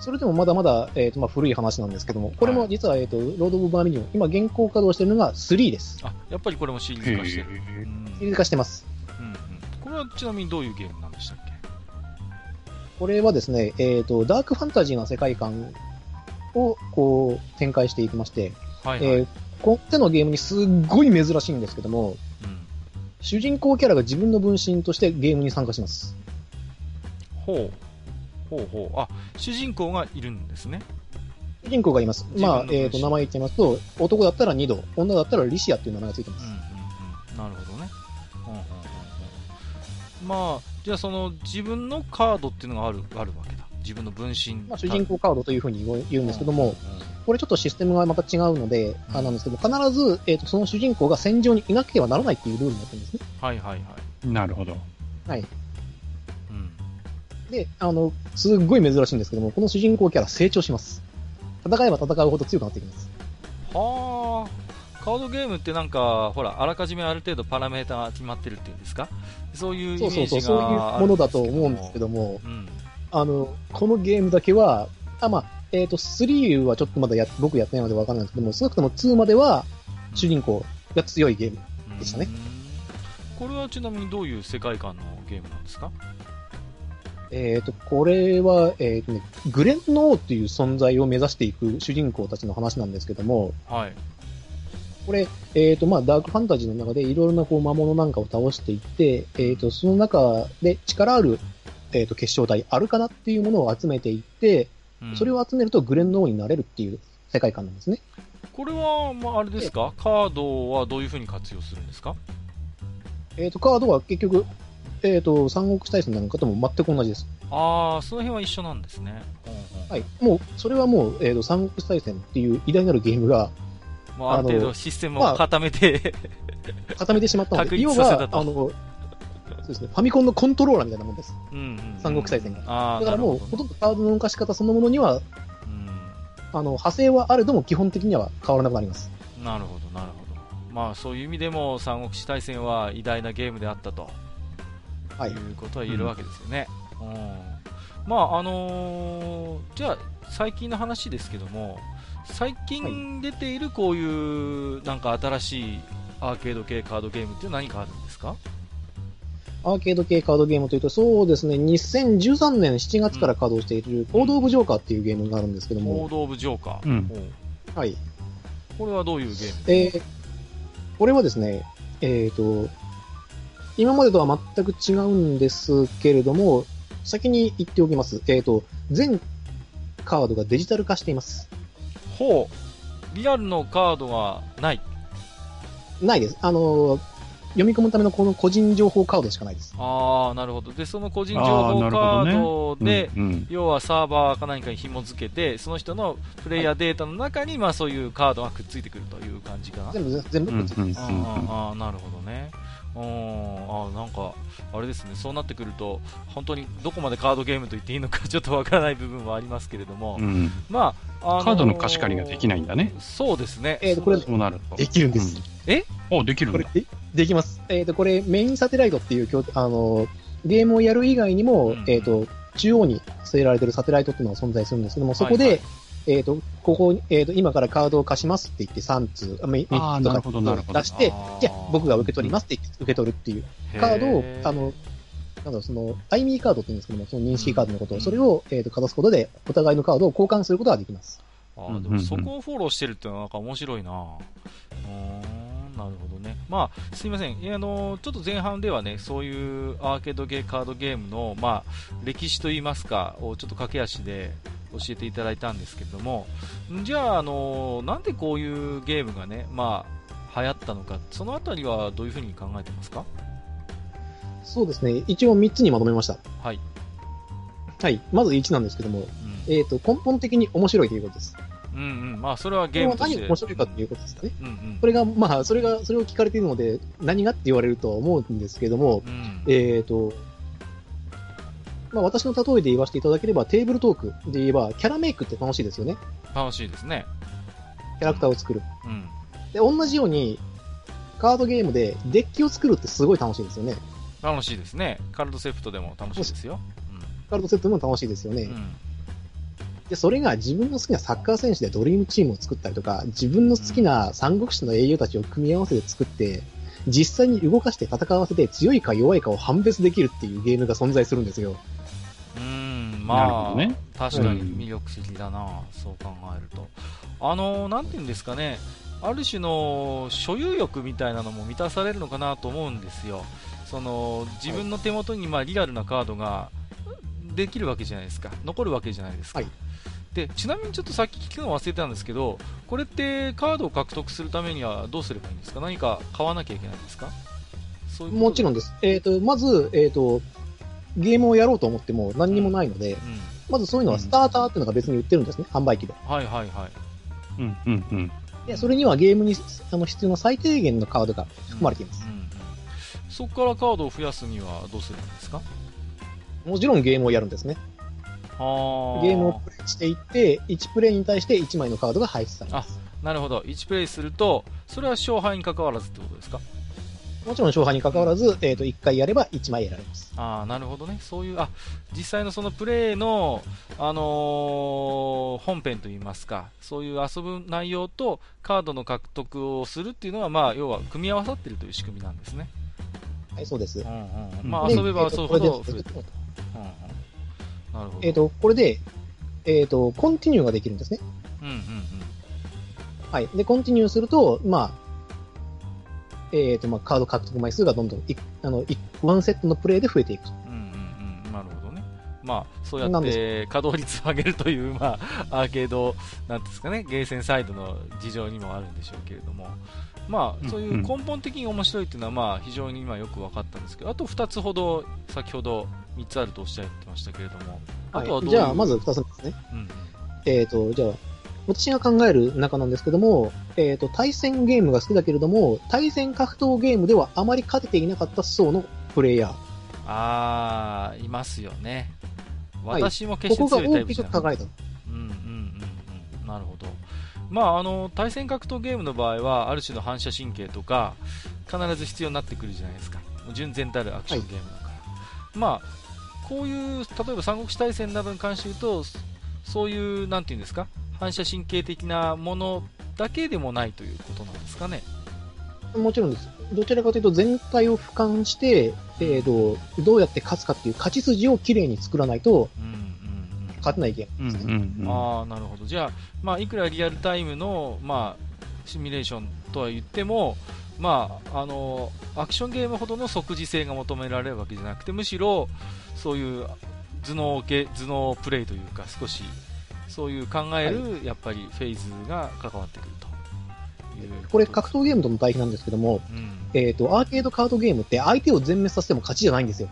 それでもまだまだ、えっ、と、まあ、古い話なんですけども、これも実は、えっ、と、ロード・オブ・バーミリオン、今現行稼働してるのが3です。あ、やっぱりこれもシリーズ化してる。シリーズ化してます。うんうんこれはちなみにどういうゲームなんでしたっけ？これはですね、えっ、と、ダークファンタジーな世界観を、こう、展開していきまして、はいはい。えーこの手のゲームにすっごい珍しいんですけども、うん主人公キャラが自分の分身としてゲームに参加します。ほう。ほうほう。あ、主人公がいるんですね。主人公がいます。まあ、えっ、と、名前言ってますと、男だったら2度、女だったらリシアっていう名前がついてます。うんうんうん。なるほどね。うんうんうんうん。まあ、じゃあその自分のカードっていうのがある、あるわけだ。自分の分身。まあ、主人公カードというふうに言うんですけども、うんうんこれちょっとシステムがまた違うので、うんあなんですけど、必ず、えっ、と、その主人公が戦場にいなければならないっていうルールになってるんですね。はいはいはい。なるほど。はい。うん。で、あの、すっごい珍しいんですけども、この主人公キャラ成長します。戦えば戦うほど強くなっていきます。はあ。カードゲームってなんか、ほら、あらかじめある程度パラメータが決まってるっていうんですか？そういうイメージそうそうそう、がそういうものだと思うんですけど。ども、うん。あの、このゲームだけは、あ、まあ、えっ、と、3はちょっとまだや僕やってないのでわかんないんですけども、少なくとも2までは主人公が強いゲーム。でしたねうん。これはちなみにどういう世界観のゲームなんですか？えっ、と、これは、えっ、とね、グレンノーっていう存在を目指していく主人公たちの話なんですけども、はい。これ、えっ、と、まあ、ダークファンタジーの中でいろいろなこう魔物なんかを倒していって、えっ、と、その中で力ある、えっ、と、結晶体、アルカナっていうものを集めていって、うんそれを集めるとグレンノーになれるっていう世界観なんですね。これは、まあ、あれですか？カードはどういうふうに活用するんですか？えっ、と、カードは結局、えっ、と、三国志大戦なんかとも全く同じです。ああ、その辺は一緒なんですね。はい。もう、それはもう、えっ、と、三国志大戦っていう偉大なるゲームがまあ、ある程度システムを固めて、固めてしまったの [LAUGHS] 確で、要は、あの、そうですね、ファミコンのコントローラーみたいなもんです。うんうんうん三国志大戦がだからもう、ほとんどカードの動かし方そのものには、うんあの、派生はあれども基本的には変わらなくなります。なるほど、なるほど。まあ、そういう意味でも、三国志大戦は偉大なゲームであったと。はいい。うことは言えるわけですよね。うん。まあ、あのーじゃあ、最近の話ですけども、最近出ているこういう、なんか新しいアーケード系カードゲームって何かあるんですか？アーケード系カードゲームというと、そうですね、2013年7月から稼働している、コードオブジョーカーっていうゲームがあるんですけども、コード・オブ・ジョーカー。うんはい。これはどういうゲーム？えー、これはですね、えっ、と、今までとは全く違うんですけれども、先に言っておきます。えっ、と、全カードがデジタル化しています。ほう。リアルのカードがない。ないです。あの、読み込むためのこの個人情報カードしかないです。ああ、なるほど。で、その個人情あー報カードで、うんうん要はサーバーか何かに紐付けて、その人のプレイヤーデータの中に、まあそういうカードがくっついてくるという感じかな。全部、全部くっついてます。あーあー、なるほどね。うんあなんか、あれですね、そうなってくると、本当にどこまでカードゲームと言っていいのかちょっとわからない部分はありますけれども、うん。まあ、あのカードの貸し借りができないんだね。そうですね。えーとこれそうなると。できるんです。うん。あ、できるんだ。これで、できます。えっ、と、これ、メインサテライトっていう、あの、ゲームをやる以外にも、うん。えっ、と、中央に据えられてるサテライトっていうのが存在するんですけども、そこで、はい。はいえっ、と、ここ、えっ、と、今からカードを貸しますって言って3通、あ3つあーとか出してあー、じゃあ僕が受け取りますって言って受け取るっていうカードを、あの、なんだその、アイミーカードって言うんですけども、その認識カードのことを、うん。それを、えっ、と、かざすことで、お互いのカードを交換することができます。あーでもそこをフォローしてるっていうのはなんか面白いな。うーんなるほどね。まあ、すいません。あの、ちょっと前半ではね、そういうアーケードゲー、カードゲームの、まあ、歴史といいますか、をちょっと駆け足で教えていただいたんですけれども、んじゃあ、あの、なんでこういうゲームがね、まあ、流行ったのか、そのあたりはどういうふうに考えてますか？そうですね。一応3つにまとめました。はい。はい。まず1なんですけども、うんえっ、と、根本的に面白いということです。うんうん。まあ、それはゲームとして。何が面白いかっていうことですかね。うんうん。これが、まあ、それが、それを聞かれているので、何がって言われるとは思うんですけども、うん。えっ、と、まあ、私の例えで言わせていただければ、テーブルトークで言えば、キャラメイクって楽しいですよね。楽しいですね。キャラクターを作る。うん。で、同じように、カードゲームでデッキを作るってすごい楽しいですよね。楽しいですね。カルドセプトでも楽しいですよ。カードセットも楽しいですよね。うん。うん。で、それが自分の好きなサッカー選手でドリームチームを作ったりとか、自分の好きな三国志の英雄たちを組み合わせて作って、実際に動かして戦わせて強いか弱いかを判別できるっていうゲームが存在するんですよ。うーん、なるまあ、ほどね確かに魅力的だな、そう考えると。あの、なんていうんですかね、ある種の所有欲みたいなのも満たされるのかなと思うんですよ。その、自分の手元にまあリアルなカードができるわけじゃないですか。残るわけじゃないですか。はいで、ちなみにちょっとさっき聞くの忘れてたんですけど、これってカードを獲得するためにはどうすればいいんですか？何か買わなきゃいけないんですか？そういうこともちろんです。えっ、と、まず、えっ、と、ゲームをやろうと思っても何にもないので、うん。まずそういうのはスターターっていうのが別に売ってるんですね、販売機で。はいはいはい。うん、うん、うん。で、それにはゲームにあの必要な最低限のカードが含まれていますう。んうんそこからカードを増やすにはどうすればいいんですか？もちろんゲームをやるんですね。あ。ーゲームをプレイしていって、1プレイに対して1枚のカードが配出されます。なるほど。1プレイするとそれは勝敗に関わらずってことですか？もちろん勝敗に関わらず、えっ、と、1回やれば1枚得られます。ああなるほどね。そういうあ実際のそのプレイの、あのー本編といいますかそういう遊ぶ内容とカードの獲得をするっていうのはまあ要は組み合わさっているという仕組みなんですね、はい、そうです。うんうんうん。まあ、で遊べば遊ぶほど増えてくる、うんうん、えっ、と、これで、えっ、と、コンティニューができるんですね。うんうんうんはい。で、コンティニューすると、まあ、えっ、と、まあ、カード獲得枚数がどんどんい、あの、いワンセットのプレイで増えていくと。うんうんうん、なるほどね。まあ、そうやって稼働率を上げるという、まあ、アーケード、なんですかね、ゲーセンサイドの事情にもあるんでしょうけれども、まあ、そういう根本的に面白いっていうのは、まあ、非常に今よく分かったんですけど、あと2つほど、先ほど3つあるとおっしゃってましたけれども、あとはどうじゃあ、まず2つ目ですね。うんうん、えっ、と、じゃあ、私が考える中なんですけども、えっ、と、対戦ゲームが好きだけれども、対戦格闘ゲームではあまり勝てていなかった層のプレイヤー。あー、いますよね。はい私も決ここがして強いタイ大きプじゃないく輝いた。うんうんうんうんなるほど。まあ、あの対戦格闘ゲームの場合はある種の反射神経とか必ず必要になってくるじゃないですか。純然たるアクションゲームだから、まあこういう例えば三国志大戦などに関して言うとそそういうなんていうんですか？反射神経的なものだけでもないということなんですかね。もちろんです。どちらかというと全体を俯瞰して、えー、とどうやって勝つかっていう勝ち筋をきれいに作らないとうん勝てないゲーうん、うムですね。ん、うん。ああなるほどじゃあ、まあ、いくらリアルタイムの、まあ、シミュレーションとは言っても、まあ、あのアクションゲームほどの即時性が求められるわけじゃなくてむしろそういう頭脳系頭脳プレイというか少しそういう考える、やっぱりフェーズが関わってくるというこれ格闘ゲームとの対比なんですけども、うんえっ、と、アーケードカードゲームって相手を全滅させても勝ちじゃないんですよ。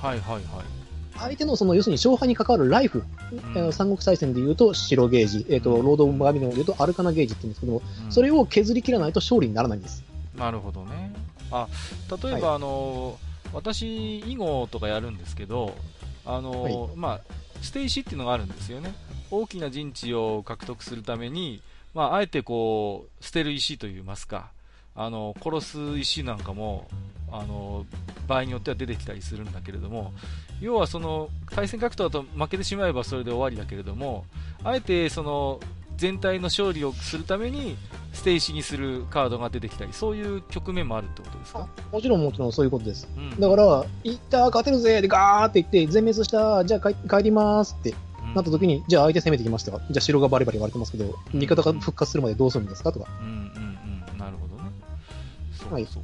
はいはいはい相手のその、要するに勝敗に関わるライフ、んえー三国大戦で言うと白ゲージ、えっ、と、うんロード・オブ・バビロンで言うとアルカナゲージって言うんですけども、うんそれを削り切らないと勝利にならないんです。なるほどね。あ、例えば、あの、私、囲碁とかやるんですけど、あの、はいまあ、捨て石っていうのがあるんですよね。大きな陣地を獲得するために、まあ、あえてこう、捨てる石といいますか、あの、殺す石なんかも、あの、場合によっては出てきたりするんだけれども、要はその、対戦格闘だと負けてしまえばそれで終わりだけれども、あえてその、全体の勝利をするために、捨て石にするカードが出てきたり、そういう局面もあるってことですか？もちろんもちろんそういうことです。うんだから、行った、勝てるぜでガーって言って、全滅した、じゃあ帰帰りますってなった時に、じゃあ相手攻めてきました。じゃあ城がバリバリ割れてますけど、味方が復活するまでどうするんですか？とか。うんうん。そうはいか、そう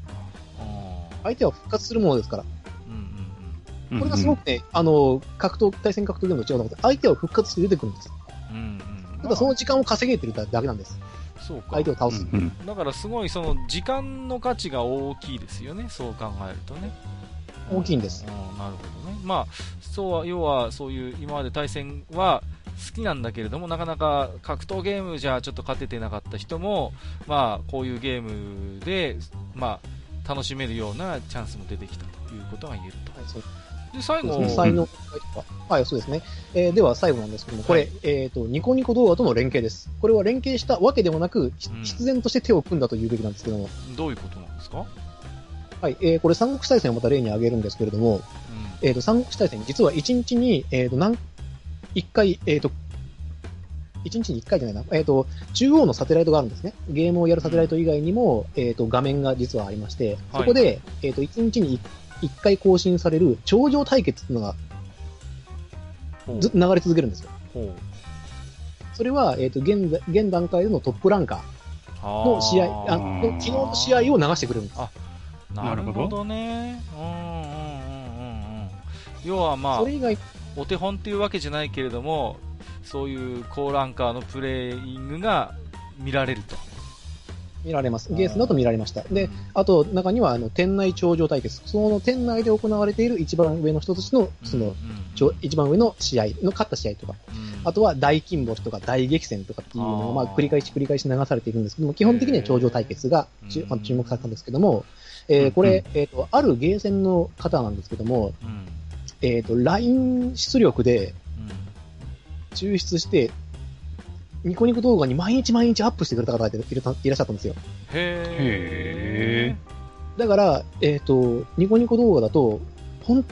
相手は復活するものですから。うんうんうんこれがすごくね、あの、格闘、対戦格闘ゲームと違うのが、相手は復活して出てくるんです。うん。うんうん。ただその時間を稼げてるだけなんです。そうか。相手を倒す。うんうんだからすごいその時間の価値が大きいですよね、そう考えるとね。大きいんですうん、なるほどね。まあ、そうは、要はそういう今まで対戦は好きなんだけれども、なかなか格闘ゲームじゃちょっと勝ててなかった人も、まあ、こういうゲームで、まあ、楽しめるようなチャンスも出てきたということが言えると。はい、そうで、最後、ね。才能。はい、そうですね。えーでは最後なんですけども、これ、はいえっ、と、ニコニコ動画との連携です。これは連携したわけでもなく、ひうん必然として手を組んだというべきなんですけども、どういうことなんですか？はい、えーこれ三国志大戦をまた例に挙げるんですけれども、えっ、と、三国志大戦、実は1日に、えっ、と、何、1回、えっ、と、1日に1回じゃないな、えっ、と、中央のサテライトがあるんですね。ゲームをやるサテライト以外にも、えっ、と、画面が実はありまして、はいそこで、えっ、と、1日に1回更新される頂上対決っていうのがうん。ず流れ続けるんですよ。それは、えっ、と、現在、現段階でのトップランカーの試合、あの、昨日の試合を流してくれるんです。あなるほどね。うんうんうんうんうん。要はまあそ、れ以外、お手本っていうわけじゃないけれども、そういう高ランカーのプレイングが見られると。見られます。ゲースだと見られました。でうん、あと、中には、あの、店内頂上対決。その店内で行われている一番上の人たちの、その、うん一番上の試合の勝った試合とか、うんあとは大金星とか大激戦とかっていうのが、まあ、繰り返し繰り返し流されているんですけども、基本的には頂上対決が注うんあの注目されたんですけども、えーこれ、えっ、と、あるゲーセンの方なんですけども、うんえっ、と、LINE 出力で抽出して、ニコニコ動画に毎日毎日アップしてくれた方がいらいらっしゃったんですよ。へへだから、えっ、と、ニコニコ動画だと、本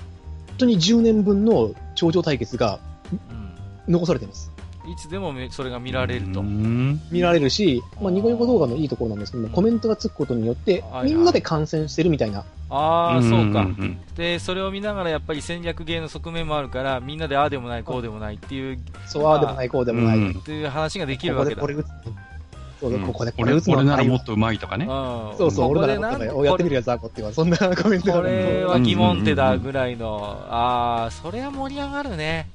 当に10年分の頂上対決がうん残されています。いつでもめそれが見られると。うん見られるし、まあ、ニコニコ動画のいいところなんですけども、コメントがつくことによってみんなで観戦してるみたいな、ああ、そうか。んで、それを見ながらやっぱり戦略ゲーの側面もあるから、みんなでああでもない、こうでもないっていう、そう、ああでもない、こうでもない。うんっていう話ができるここわけだ。でこれ打つ。そここでこれ俺打つの俺ならもっと上手いとかね。うんそうそう、ここで俺ならもっとやってみるやつだこっていうそんなコメントがこれはうん疑問手だぐらいの、ああ、それは盛り上がるね。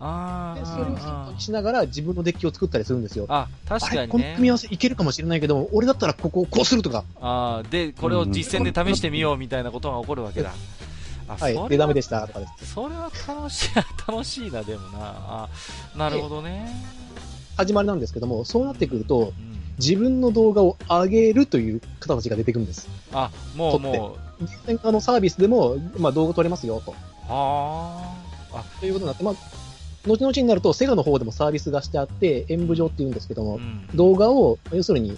あであ、それを参考にしながら自分のデッキを作ったりするんですよ。あ、確かにね組。み合わせいけるかもしれないけども、俺だったらここをこうするとか、あーで、これを実践で試してみようみたいなことが起こるわけだ。あはい、でダメでしたとかです。それは楽しい、楽しいな、でもな。あなるほどね。始まりなんですけども、そうなってくると、うん自分の動画を上げるという方たちが出てくるんです。あ、もうもう、実践化のサービスでも、まあ、動画撮れますよと。はあ。ということになって、まあ、後々になると、セガの方でもサービスがしてあって、演舞上っていうんですけども、うん。動画を、要するに、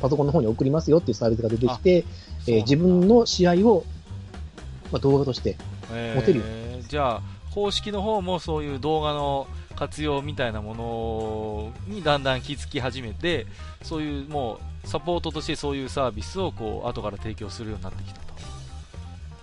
パソコンの方に送りますよっていうサービスが出てきて、えー自分の試合を、まあ、動画として、えー。持てる。よじゃあ、公式の方もそういう動画の活用みたいなものにだんだん気づき始めて、そういうもうサポートとしてそういうサービスをこう後から提供するようになってきた。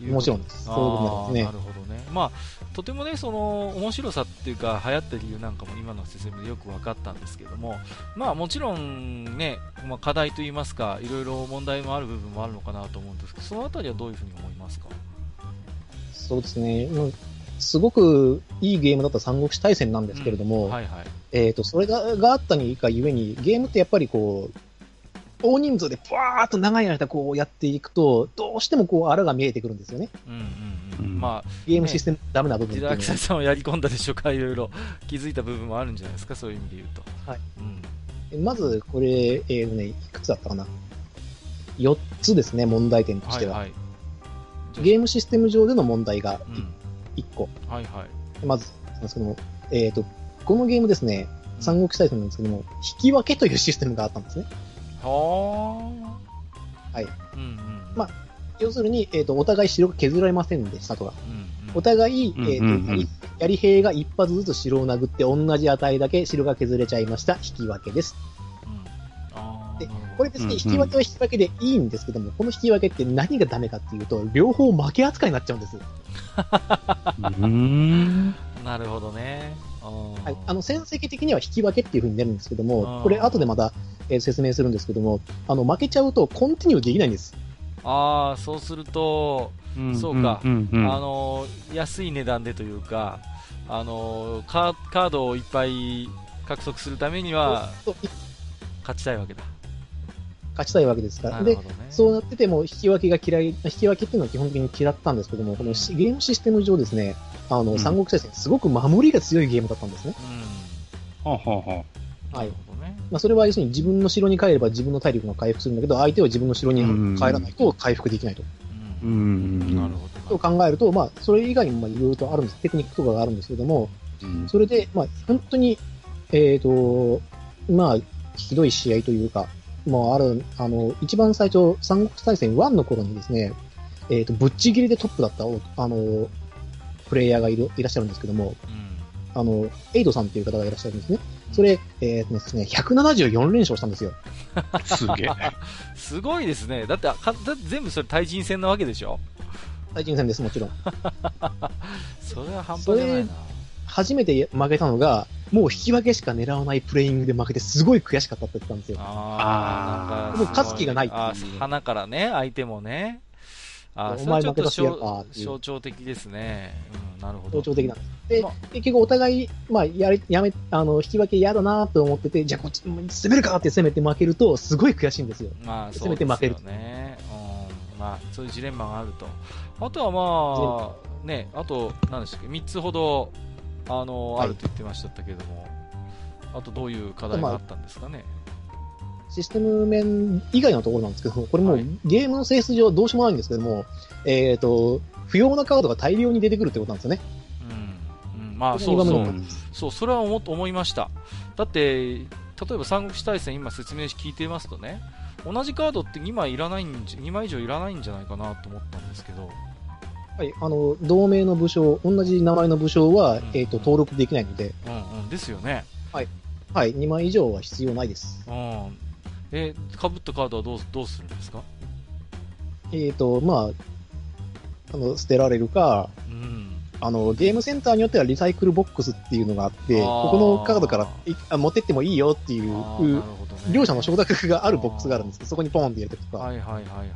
もちろんです。そういうことになりますねな。るほどね。まあ、とてもね、その、面白さっていうか、流行った理由なんかも今の説明でよく分かったんですけども、まあもちろんね、まあ課題といいますか、いろいろ問題もある部分もあるのかなと思うんですけど、そのあたりはどういうふうに思いますか？そうですね。うんすごくいいゲームだった三国志大戦なんですけれども。えっ、と、それががあったにがゆえに、ゲームってやっぱりこう、大人数でブワーっと長い間こうやっていくと、どうしてもこう、あらが見えてくるんですよね。うんうんまあ、ゲームシステムダメな部分ってジさんはやり込んだでしょうか、いろいろ気づいた部分もあるんじゃないですか、そういう意味で言うと。はい。うん。まず、これ、えーとね、いくつだったかな？4つですね、問題点としては。はいはい。ゲームシステム上での問題がうん。1個。はいはい。まず、なんですけども、えっ、と、このゲームですね、三国志大戦なんですけども、引き分けというシステムがあったんですね。はい。うんうん。まあ要するに、えっ、と、お互い城が削られませんでしたとか。うんうんお互い、うんえっ、と、うんうんやりやり兵が一発ずつ城を殴って、同じ値だけ城が削れちゃいました。引き分けです。うんあーでこれ別にうん引き分けは引き分けでいいんですけども、この引き分けって何がダメかっていうと、両方負け扱いになっちゃうんです。[LAUGHS] うん。なるほどね。ははい。あの、戦績的には引き分けっていう風になるんですけどあもー、これ後でまた、えー説明するんですけども、あの、負けちゃうとコンティニューできないんです。ああ、そうすると、そうかうんうんあのー安い値段でというか、あのーカーカードをいっぱい獲得するためには勝ちたいわけだ。勝ちたいわけですから。ね。そうなってても、引き分けが嫌い、引き分けっていうのは基本的に嫌ったんですけども、このしゲームシステム上ですね、あの、うん三国志大戦、すごく守りが強いゲームだったんですね。うん。はあはあははないる。ほどね。まあ、それは要するに自分の城に帰れば自分の体力が回復するんだけど、相手は自分の城に帰らないと回復できないと。ううん。ん。なるほと考えると、まあ、それ以外にもまあいろいろとあるんです、テクニックとかがあるんですけども、うんそれで、まあ、本当に、えっ、と、まあ、ひどい試合というか、まあ、ある、あの、一番最初、三国志大戦1の頃にですね、えっ、と、ぶっちぎりでトップだった、おあの、プレイヤーがいるいらっしゃるんですけども、うん。あの、エイドさんっていう方がいらっしゃるんですね。それ、えーとですね、174連勝したんですよ。[LAUGHS] すげえ。[LAUGHS] すごいですね。だって、かだって全部それ対人戦なわけでしょ？最近戦です、もちろん。[LAUGHS] それは半端じゃないな。初めて負けたのが、もう引き分けしか狙わないプレイングで負けて、すごい悔しかったって言ってたんですよ。ああ、なんか、もう勝つ気がないっていうあー花からね、相手もね。あーお前負けたしや象ったっていう象徴的ですね。うん、なるほど。象徴的なんです。でまあ、結局お互い、まあ、やり、やめ、あの、引き分け嫌だなと思ってて、じゃあこっち、攻めるかって攻めて負けると、すごい悔しいんですよ。まあ、せそうですよめて負けるね。うん、まあ、そういうジレンマがあると。あとはまあ、ね、あと、何でしたっけ、3つほど、あの、はいあると言ってましたけれども、あとどういう課題があったんですかね？システム面以外のところなんですけども、これもうはいゲームの性質上どうしようもないんですけども、えっ、と、不要なカードが大量に出てくるってことなんですよね。うん。うん、まあ、そうそう。そう、それは思思いました。だって、例えば三国志大戦今説明し聞いてますとね、同じカードって2枚いらないんじゃ、2枚以上いらないんじゃないかなと思ったんですけど、はい、あの、同名の武将、同じ名前の武将は、うんえっ、と、登録できないので、うんうん、ですよね。はい、2枚以上は必要ないです。うん。え、かぶったカードはどうどうするんですか？えっ、と、まあ、あの、捨てられるか、うん。あの、ゲームセンターによってはリサイクルボックスっていうのがあって、ここのカードからいあ持ってってもいいよっていう、ね両者の承諾があるボックスがあるんですけど、そこにポンって入れてとか、はいはいはいはい。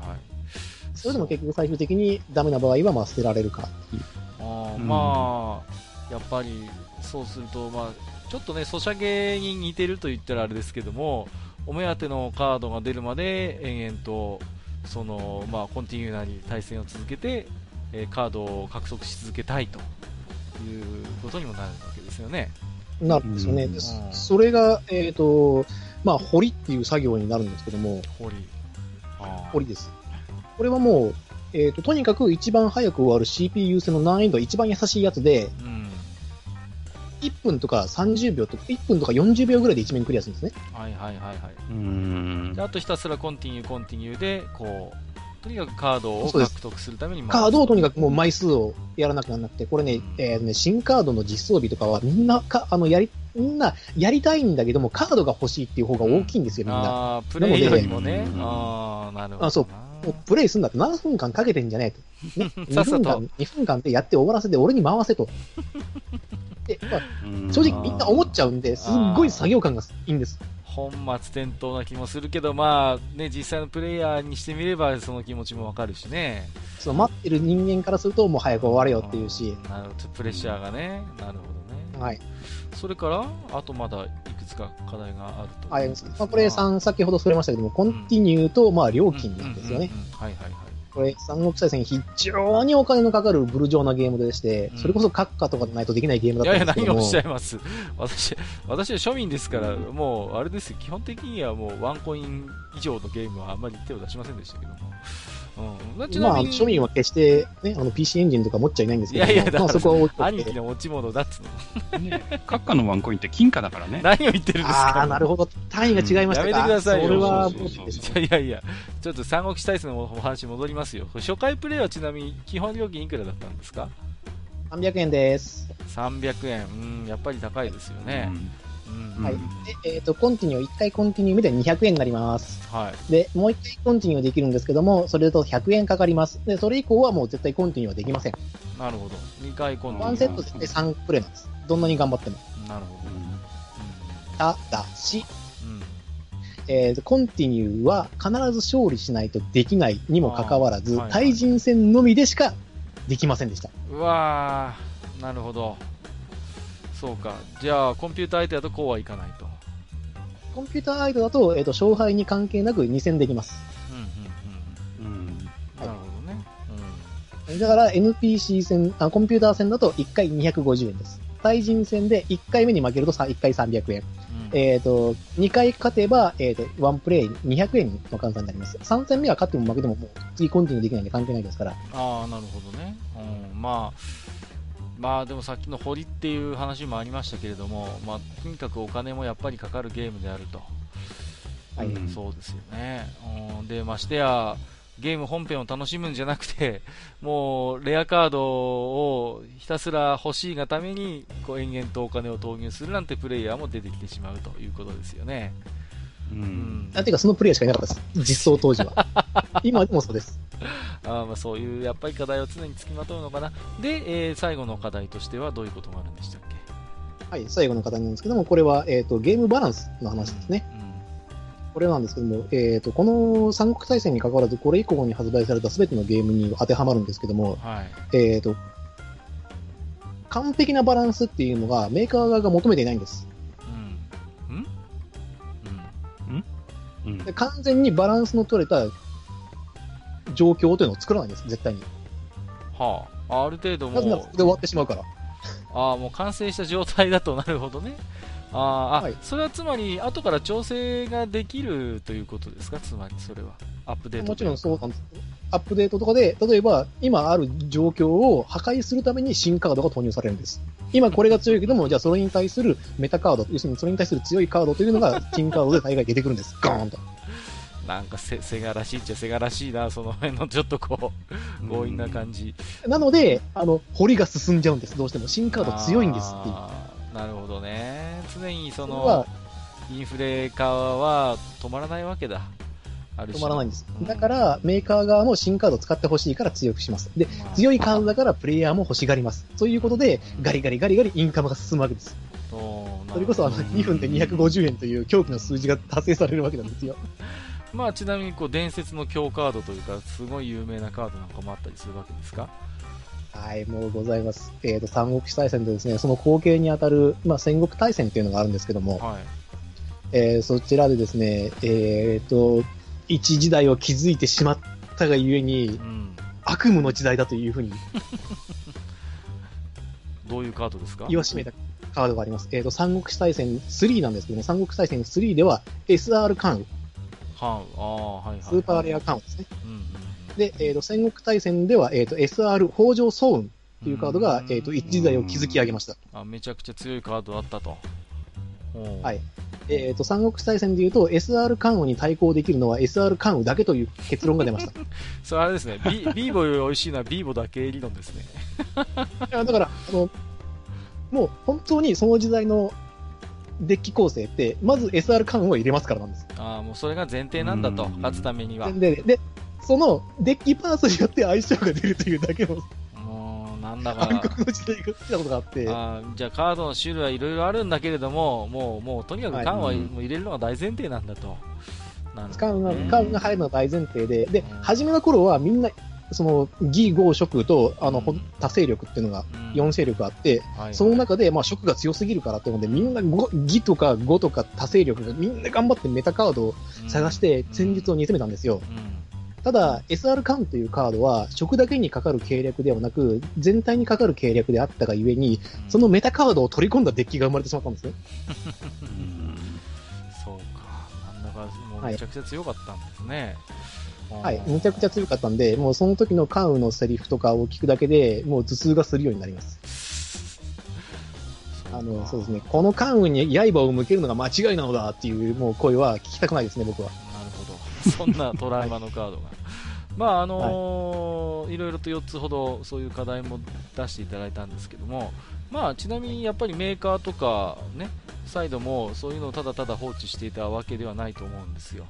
それでも結局最終的にダメな場合はまあ捨てられるかっていう。あーうんまあ、やっぱりそうすると、まあ、ちょっとね、ソシャゲに似てると言ったらあれですけども、お目当てのカードが出るまで延々とその、まあ、コンティニューなり対戦を続けて、えーカードを獲得し続けたいということにもなるわけですよね。なるんですよね。うんでそれが、えっ、と、まあ、掘りっていう作業になるんですけども、堀。あー掘りです。これはもう、えっ、と、とにかく一番早く終わる CPU 優先の難易度一番優しいやつで、うん。1分とか30秒とか、1分とか40秒ぐらいで一面クリアするんですね。はいはいはいはい。うんで。あとひたすらコンティニューコンティニューで、こう、とにかくカードを獲得するためにカードをとにかくもう前枚数をやらなくちゃならなくて、これね、うんえーね、新カードの実装日とかはみんなか、あの、やり、みんなやりたいんだけども、カードが欲しいっていう方が大きいんですよ、みんな。ああ、プレイよりもねああ、なるほどな。あそうもうプレイすんだって何分間かけてんじゃねえと。ね、2 [LAUGHS] さっさと分間、2分間でやって終わらせて俺に回せと。で、まあ、正直みんな思っちゃうんで、すっごい作業感がいいんです。本末転倒な気もするけど、まあ、ね、実際のプレイヤーにしてみれば、その気持ちもわかるしね。その待ってる人間からすると、もう早く終われよっていうし、なるほど、プレッシャーがね。なるほどね。はい。それから、あとまだいくつか課題があるとはい。いうことですが。まあ、これ3、先ほど触れましたけども、コンティニューと、まあ、料金なんですよね。うんうんうんうんはいはいはい。これ、三国志大戦非常にお金のかかるブルジョーなゲームでして、うんそれこそ閣下とかでないとできないゲームだいやいや、ったんですけども。何をおっしゃいます。私、[LAUGHS] 私は庶民ですから、もう、あれですよ、基本的にはもう、ワンコイン以上のゲームはあんまり手を出しませんでしたけども。うん。ちまあ、庶民は決して、ね、あの、PC エンジンとか持っちゃいないんですけども、いやいやまあ、そこは置いといて兄貴の持ち物だっつうの。ね、閣下のワンコインって金貨だからね。[LAUGHS] 何を言ってるんですか？ああ、なるほど。単位が違いましたか。やめてくださいよそれは、そうそうそういやいや、ちょっと三国志大戦のお話戻りますよ。初回プレイはちなみに基本料金いくらだったんですか？300円です。300円。うん、やっぱり高いですよね。うん。はいうん。で、えっ、と、コンティニュー、1回コンティニュー目で200円になります。はい。で、もう1回コンティニューできるんですけども、それだと100円かかります。で、それ以降はもう絶対コンティニューはできません。なるほど。2回今度。ワンセットで3プレイなんです。どんなに頑張っても。なるほど。ただし、うん。うんえーと、コンティニューは必ず勝利しないとできないにもかかわらず、はいはい対人戦のみでしかできませんでした。うわー、なるほど。そうか。じゃあ、コンピューター相手だとこうはいかないと。コンピューターアイドだと、えーと、勝敗に関係なく2戦できます。うん、うん、うん。うん。なるほどね。だから NPC 戦、あコンピューター戦だと1回250円です。対人戦で1回目に負けると1回300円。うん。うんえっ、と、2回勝てば、えっ、と、1プレイ200円の換算になります。3戦目は勝っても負けてももう次コンティニューできないんで関係ないですから。ああ、なるほどね。うん、まあ、まあでもさっきの堀っていう話もありましたけれども、まあ、とにかくお金もやっぱりかかるゲームであると。はいうんそうですよね。うん、で、ましてや、ゲーム本編を楽しむんじゃなくて、[LAUGHS] もう、レアカードをひたすら欲しいがために、こう、延々とお金を投入するなんてプレイヤーも出てきてしまうということですよね。う。うんん。なんていうかそのプレイヤーしかいなかったです。実装当時は。[LAUGHS] 今でもそうです。あーまあそういう、やっぱり課題を常につきまとうのかな。で、えー最後の課題としてはどういうことがあるんでしたっけ？はい、最後の方なんですけども、これは、えっ、と、ゲームバランスの話ですね。うんこれなんですけども、えっ、と、この三国大戦に関わらず、これ以降に発売された全てのゲームに当てはまるんですけども、はい。えっ、と、完璧なバランスっていうのがメーカー側が求めていないんです。で完全にバランスの取れた状況というのを作らないんです、絶対に。はあ。ある程度なぜなで終わってしまうから。ああ、もう完成した状態だとなるほどね。あーあ、はいそれはつまり、後から調整ができるということですか？つまり、それは。アップデートもちろんそううなんです。アップデートとかで、例えば今ある状況を破壊するために新カードが投入されるんです。今これが強いけども、じゃあそれに対するメタカード、要するにそれに対する強いカードというのが新カードで大概出てくるんです。ガーンと。なんかせ、セガらしいっちゃセガらしいな、その辺のちょっとこう、強引な感じ。なので、あの、掘りが進んじゃうんです。どうしても。新カード強いんですっていう。なるほどね。常にそのそインフレ化は止まらないわけだ。ある種止まらないんですう。だから、メーカー側も新カードを使ってほしいから強くします。で、まあ強いカードだからプレイヤーも欲しがります。そういうことで、ガリガリガリガリインカムが進むわけです。それこそあのなるほど2分で250円という狂気の数字が達成されるわけなんですよ。まあちなみにこう伝説の強カードというかすごい有名なカードなんかもあったりするわけですか？はい、もうございます。えっ、と、三国志大戦でですね、その後継にあたる、まあ、戦国大戦っていうのがあるんですけども、はい。えーそちらでですね、えっ、と、一時代を築いてしまったがゆえにう、ん悪夢の時代だというふうにどういうカードですか？言わしめたカードがあります。えっ、と、三国志大戦3なんですけども、三国志大戦3では SR 関羽、ハンああはいはい。スーパーレア関羽ですね。うんうんで、えっ、と、戦国大戦では、えっ、と、SR 北条早雲というカードが、えっ、と、一時代を築き上げました。あめちゃくちゃ強いカードあったと。はい。えっ、と、三国志大戦で言うと、SR 関羽に対抗できるのは SR 関羽だけという結論が出ました。い [LAUGHS] それあれですね。ビビーボより美味しいのはビーボだけ理論ですね。やだから、あの、もう本当にその時代のデッキ構成って、まず SR 関羽を入れますからなんです。ああもうそれが前提なんだとうん。勝つためには。で、で、そのデッキパーツによって相性が出るというだけのもうなんだか暗黒の時代が来たことがあって、あーじゃあカードの種類はいろいろあるんだけれどももうもうとにかくはい。缶は入れるのが大前提なんだと、なるほ関羽どねが、関羽が入るのが大前提で、でうん、初めの頃はみんな、その、義、豪、職と、あの、うんほ多勢力っていうのがうん4勢力あって、はいはいその中で、まあ、職が強すぎるからっていうので、みんなご、義とか語とか多勢力がみんな頑張ってメタカードを探して戦術を煮詰めたんですよ。うんただ、SR カンというカードは、食だけにかかる計略ではなく、全体にかかる計略であったがゆえに、そのメタカードを取り込んだデッキが生まれてしまったんですね。[LAUGHS] そうか。なんだか、もうめちゃくちゃ強かったんですね。はい、めちゃくちゃ強かったんで、もうその時のカウのセリフとかを聞くだけで、もう頭痛がするようになります。あの、そうですね、この関羽に刃を向けるのが間違いなのだっていう、もう声は聞きたくないですね、僕は。なるほど。[LAUGHS] そんなトラウマのカードが。まああのーいろいろと4つほどそういう課題も出していただいたんですけども、まあ、ちなみにやっぱりメーカーとか、ね、サイドもそういうのをただただ放置していたわけではないと思うんですよ。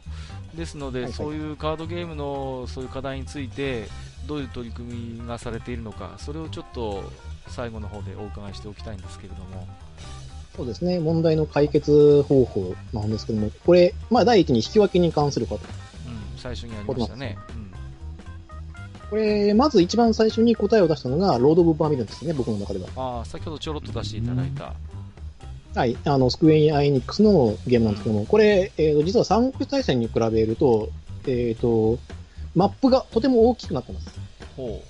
ですので、はいはいそういうカードゲームのそういう課題についてどういう取り組みがされているのか、それをちょっと最後の方でお伺いしておきたいんですけれども。そうですね、問題の解決方法なんですけども、これ、まあ、第一に引き分けに関すること。うん、最初にありましたね。うんこれ、まず一番最初に答えを出したのが、ロード・オブ・バーミリオンですね、僕の中では。ああ、先ほどちょろっと出していただいた。はい、あの、スクウェア・エニックスのゲームなんですけども、これ、えーと実は三国志大戦に比べると、えっ、と、マップがとても大きくなってます。ほ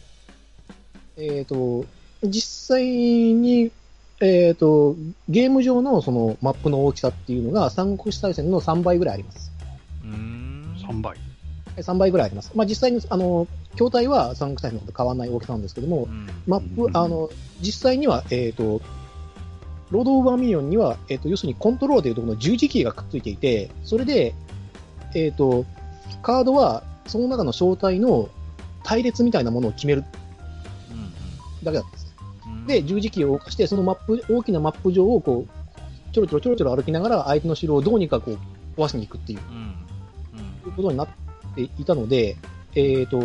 えっ、と、実際に、えっ、と、ゲーム上のそのマップの大きさっていうのが三国志大戦の3倍ぐらいあります。う。うーん。3倍。3倍ぐらいあります。まあ実際に、あの、筐体は三国志大戦のと変わらない大きさなんですけどもう、ん。マップ、あの、実際には、えっ、と、ロード・オブ・バーミリオンには、えっ、と、要するにコントローラーというところの十字キーがくっついていて、それで、えっ、と、カードは、その中の正体の隊列みたいなものを決めるうんだけだったんです。うんで、十字キーを動かして、そのマップ、大きなマップ上をこう、ちょろちょろちょろちょろ歩きながら、相手の城をどうにかこう、壊しに行くっていう、うん。うん。いうことになっていたので、えっ、と、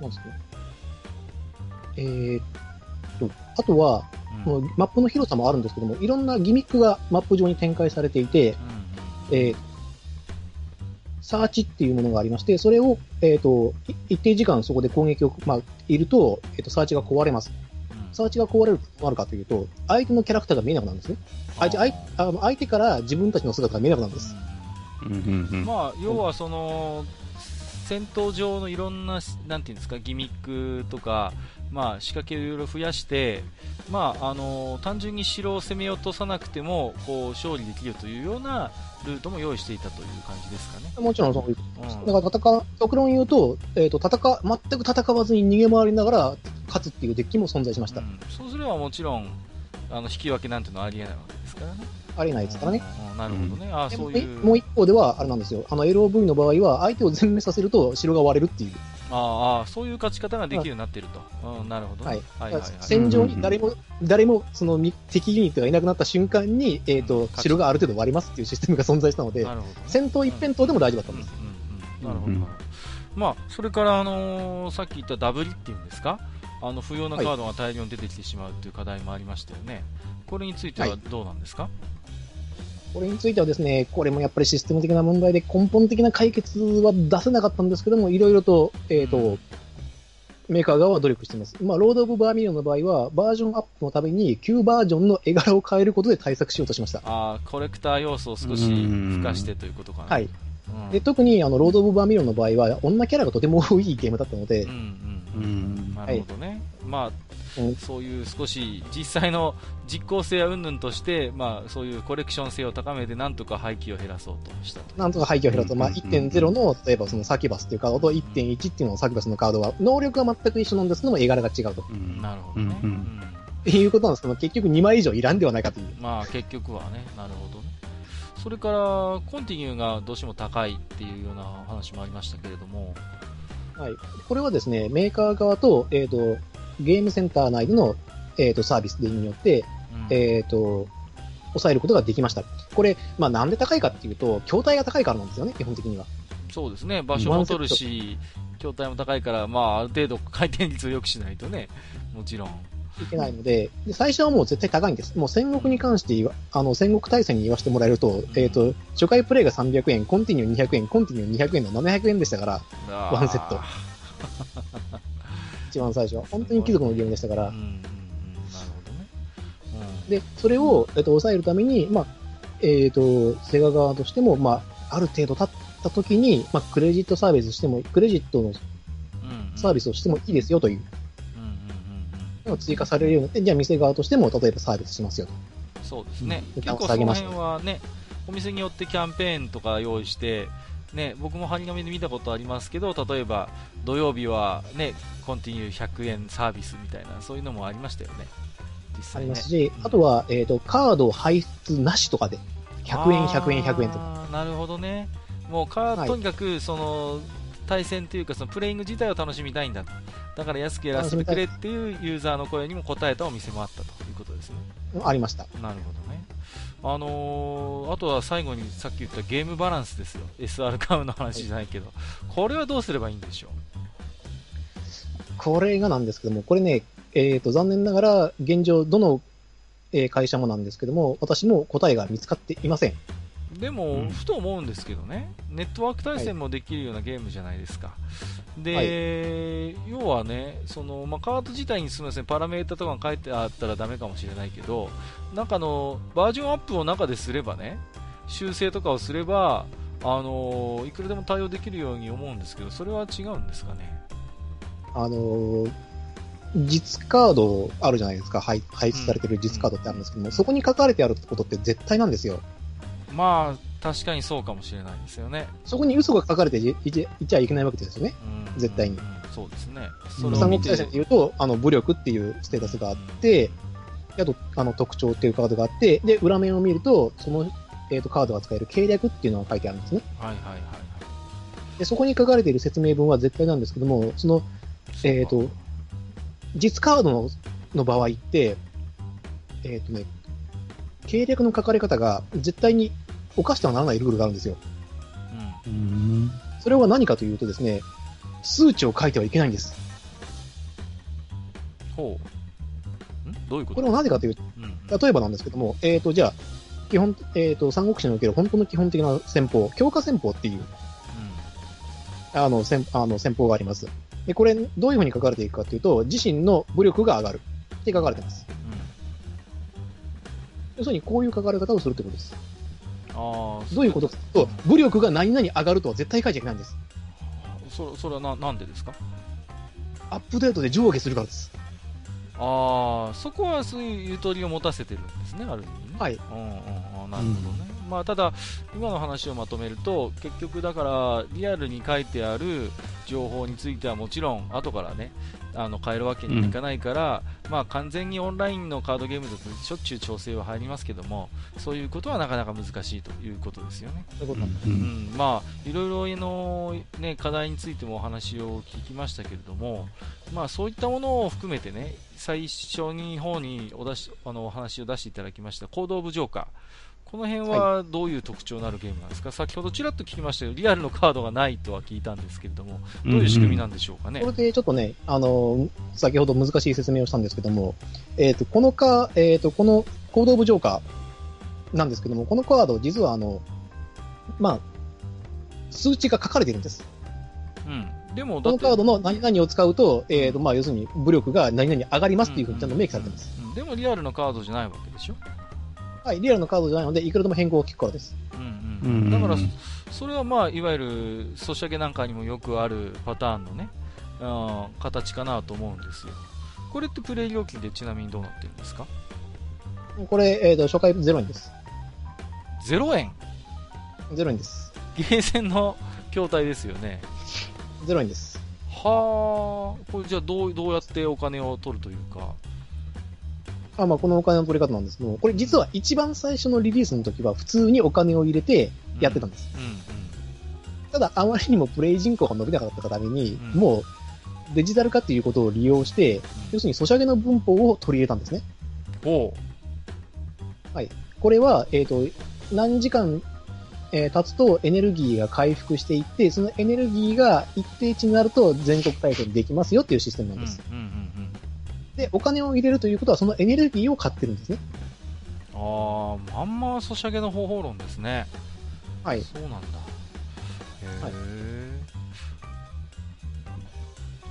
なんですかね。えーっと、あとは、うん。マップの広さもあるんですけども、いろんなギミックがマップ上に展開されていて、うんえーサーチっていうものがありまして、それを、えーっと、い一定時間そこで攻撃を、まあ、いると、えーっと、サーチが壊れます。うんサーチが壊れるとどうなるかというと、相手のキャラクターが見えなくなるんですね。相手相あの相手から自分たちの姿が見えなくなるんです。うんまあ、要はその、戦闘上のいろんな、なんていうんですか、ギミックとか、まあ、仕掛けをいろいろ増やして、まあ、あの単純に城を攻め落とさなくても、こう、勝利できるというようなルートも用意していたという感じですかね。もちろんそういううんだから戦う、極論言うと、えっ、と、戦う、全く戦わずに逃げ回りながら勝つっていうデッキも存在しました。うんそうすればもちろん、あの引き分けなんていうのはありえないわけですからね。ありえないですからね。なるほどね。あでもそういう。もう一方では、あれなんですよ。あの、LOV の場合は、相手を全滅させると城が割れるっていう。ああああ、そういう勝ち方ができるようになってると。うん、なるほどね。はい。はいはいはい。戦場に誰も、誰も、そのみ敵ユニットがいなくなった瞬間に、えっ、うんと、城がある程度割りますっていうシステムが存在したのでな、るほどね。戦闘一辺倒でも大丈夫だったんです。うんうんうんなるほど。まあ、それから、あのーさっき言ったダブリっていうんですか、あの不要なカードが大量に出てきてしまうという課題もありましたよね。これについてはどうなんですか、これについてはですね、これもやっぱりシステム的な問題で根本的な解決は出せなかったんですけども、いろいろと、えっ、と、うんメーカー側は努力しています。まあ、ロード・オブ・バーミリオンの場合は、バージョンアップのために旧バージョンの絵柄を変えることで対策しようとしました。あーコレクター要素を少し付加してということかな。はい。うんで、特に、あの、ロード・オブ・バーミリオンの場合は、女キャラがとても多いゲームだったのでうん、うんううんんなるほどね。まあ、うんそういう少し実際の実効性や云々として、まあ、そういうコレクション性を高めて、なんとか廃棄を減らそうとしたと。なんとか廃棄を減らすと、まあ、うん1.0の、例えばそのサキュバスっていうカードと1.1っていうののサキュバスのカードは、能力は全く一緒なんですけども、絵柄が違うと。うんなるほどね。うんうんいうことなんですけども、結局2枚以上いらんではないかという。まあ結局はね、なるほどね。それから、コンティニューがどうしても高いっていうような話もありましたけれども、はい。これはですね、メーカー側と、えっ、と、ゲームセンター内での、えっ、と、サービスによって、うんえっ、と、抑えることができました。これ、まあ、なんで高いかっていうと、筐体が高いからなんですよね、基本的には。そうですね、場所も取るし、筐体も高いから、まあ、ある程度回転率を良くしないとね、もちろん。いけないので、で最初はもう絶対高いんです。もう戦国に関して言わ、あの、戦国大戦に言わせてもらえると、えっ、と、初回プレイが300円、コンティニュー200円、コンティニュー200円の700円でしたから、ワンセット [LAUGHS] 一番最初。は。本当に貴族のゲームでしたから。うん、うんうん、なるほどね。うん。で、それを、えっと、抑えるために、まあ、えっ、と、セガ側としても、まあ、ある程度経っった時に、まあ、クレジットサービスしても、クレジットのうんサービスをしてもいいですよという。うんうん追加されるようになって、じゃあ店側としても、例えばサービスしますよと。うんそうですね、うん。結構その辺はね、お店によってキャンペーンとか用意して、ね、僕も張り紙で見たことありますけど、例えば土曜日は、ね、コンティニュー100円サービスみたいな、そういうのもありましたよね、実あ際ね。りますし、うんあとは、えっ、と、カード排出なしとかで、100円、100円、100円とか。あーなるほどね、もうカーはいとにかくその対戦というか、そのプレイング自体を楽しみたいんだ、だから安くやらせてくれっていうユーザーの声にも応えたお店もあったということですね。ありました。なるほどね。あのーあとは最後にさっき言ったゲームバランスですよ。SR カウの話じゃないけど。これはどうすればいいんでしょう？これがなんですけども、これね、えー、と、残念ながら、現状、どの、会社もなんですけども、私も答えが見つかっていません。う。でも、うんふと思うんですけどね。ネットワーク対戦もできるようなゲームじゃないですか。で、要はね、その、まあ、カード自体にすみません、パラメータとかが書いてあったらダメかもしれないけど、なんかあの、バージョンアップを中ですればね、修正とかをすれば、あのいくらでも対応できるように思うんですけど、それは違うんですかね？あのー実カードあるじゃないですか、配配出されてる実カードってあるんですけども、そこに書かれてあることって絶対なんですよ。まあ、確かにそうかもしれないですよね。そこに嘘が書かれていいいちゃいけないわけですよね。うん絶対にうんそうですね。うんそれを見て三国大戦で言うと、あの、武力っていうステータスがあって、あと、あの、特徴っていうカードがあって、で、裏面を見ると、その、えっ、と、カードが使える計略っていうのが書いてあるんですね。はいはいはいはい。で、そこに書かれている説明文は絶対なんですけども、その、えっ、と、実カードのの場合って、えっ、とね、計略の書かれ方が絶対に犯してはならないルールがあるんですよ。うんうん。それは何かというとですね、数値を書いてはいけないんです。ほう。ん？どういうこと？これはなぜかというと、うんうん例えばなんですけども、えっ、と、じゃあ、基本、えっ、と、三国志における本当の基本的な戦法、強化戦法っていう、あの、戦、あの、戦法があります。で、これ、どういうふうに書かれていくかというと、自身の武力が上がるって書かれてます。要するに、こういう書かれ方をするってことです。うん、ああ、どういうことかと武力が何々上がるとは絶対書いちゃいけないんです。そそれはななんでですか？アップデートで上下するからです。ああ、そこはそういうゆとりを持たせてるんですね、ある意味ね。はい。うんうんうん、なるほどね。まあ、ただ、今の話をまとめると、結局だから、リアルに書いてある情報についてはもちろん、後からね、あの変えるわけにはいかないから、まあ、完全にオンラインのカードゲームだとしょっちゅう調整は入りますけども、そういうことはなかなか難しいということですよね。そういうことなんです。ううんん、まあ、いろいろの、ね、課題についてもお話を聞きましたけれども、まあ、そういったものを含めてね、最初に方にお出しあのお話を出していただきました、行動部ジョーカー。この辺はどういう特徴のあるゲームなんですか、先ほどちらっと聞きましたけど、リアルのカードがないとは聞いたんですけれども、どういう仕組みなんでしょうかね？これでちょっとね、あの、先ほど難しい説明をしたんですけども、えっ、と、このか、えっ、と、この行動部ジョーカーなんですけども、このカード、実はあの、まあ、数値が書かれているんです。うん、でも、このカードの何々を使うと、えっ、と、まあ、要するに武力が何々上がりますっていうふうにちゃんと明記されてます。うんでもリアルのカードじゃないわけでしょ？はい、リアルのカードじゃないので、いくらでも変更が効くからです。うんうんうんだから、それはまあいわゆるソシャゲなんかにもよくあるパターンのね、うん、形かなと思うんですよ。これってプレイ料金でちなみにどうなってるんですか？これ、えっ、と、初回0円です。?0 円？0円です。ゲーセンの筐体ですよね。0円です。はあ、これじゃあどうどうやってお金を取るというか。あまあ、このお金の取り方なんですけども、これ実は一番最初のリリースの時は普通にお金を入れてやってたんです。うんうんただ、あまりにもプレイ人口が伸びなかったために、うんもうデジタル化っていうことを利用して、要するにソシャゲの文法を取り入れたんですね。ほこれは、えっ、と、何時間、えー経つとエネルギーが回復していって、そのエネルギーが一定値になると全国対戦できますよっていうシステムう。うんです。うんうんうんで、お金を入れるということはそのエネルギーを買ってるんですね。ああ、まんまソシャゲの方法論ですね。はい。そうなんだ。へえ、はい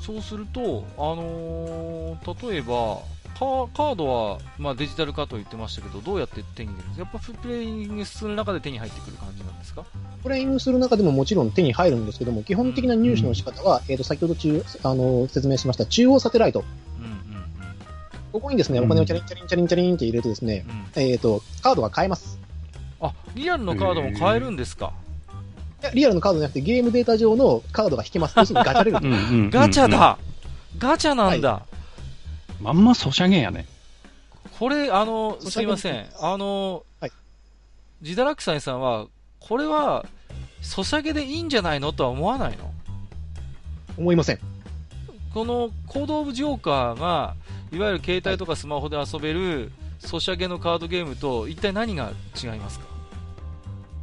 そうすると、あのー例えば、カーカードは、まあ、デジタル化と言ってましたけど、どうやって手に入れるんですか？やっぱプレイングする中で手に入ってくる感じなんですか？プレイングする中でももちろん手に入るんですけども、基本的な入手の仕方は、えっ、と、先ほど中、あの、説明しました中央サテライト。ここにですね、うんお金をチャリンチャリンチャリンチャリンって入れるとですね、うんうんえっ、と、カードが買えます。あリアルのカードも買えるんですか、いや、リアルのカードじゃなくて、ゲームデータ上のカードが引けます。要するにガチャレル。うんうんうんうんガチャだ、ガチャなんだ、まんまソシャゲやね。これ、あの、すいません。あの、はいジダラクサイさんは、これは、ソシャゲでいいんじゃないのとは思わないの？思いません。このコードオブジョーカーが、いわゆる携帯とかスマホで遊べるソシャゲのカードゲームと、一体何が違いますか？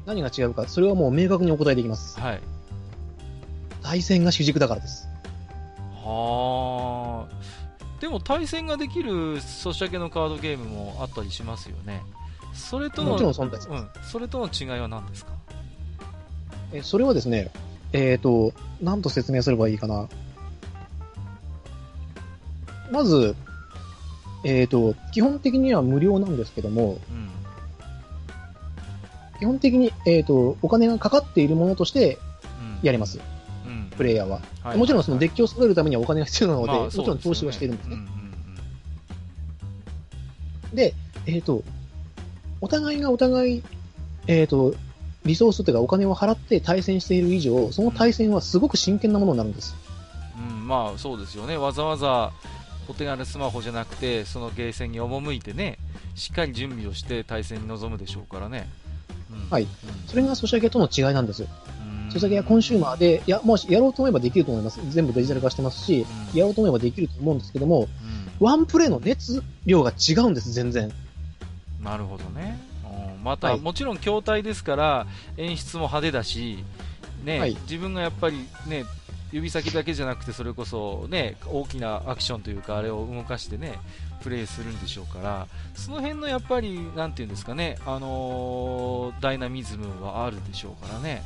何が違うか、それはもう明確にお答えできます。はい。対戦が主軸だからです。はあ。でも対戦ができるソシャゲのカードゲームもあったりしますよね。それとの、もちろん存在しうん。それとの違いは何ですか？えそれはですね、えっ、と、何と説明すればいいかな。まず、えっ、と、基本的には無料なんですけども、うん。基本的に、えっ、と、お金がかかっているものとしてうん。やれます、うん。プレイヤーは。はいもちろんそのデッキを揃えるためにはお金が必要なので、まあもちろん投資はしているんですね。そうようんで、えっ、と、お互いがお互い、えっ、と、リソースというかお金を払って対戦している以上、その対戦はすごく真剣なものになるんです。うんうん、うんまあそうですよね。わざわざお手軽スマホじゃなくて、そのゲーセンに赴いてね、しっかり準備をして対戦に臨むでしょうからね。うんはい。それがソシャゲとの違いなんですよ。うんソシャゲはコンシューマーで、いや、もしやろうと思えばできると思います。全部デジタル化してますし、うんやろうと思えばできると思うんですけども、うんワンプレイの熱量が違うんです、全然。なるほどね。うんまた、はいもちろん筐体ですから、演出も派手だし、ね、はい自分がやっぱりね、指先だけじゃなくて、それこそね、大きなアクションというか、あれを動かしてね、プレイするんでしょうから、その辺のやっぱり、なんていうんですかね、あのーダイナミズムはあるでしょうからね。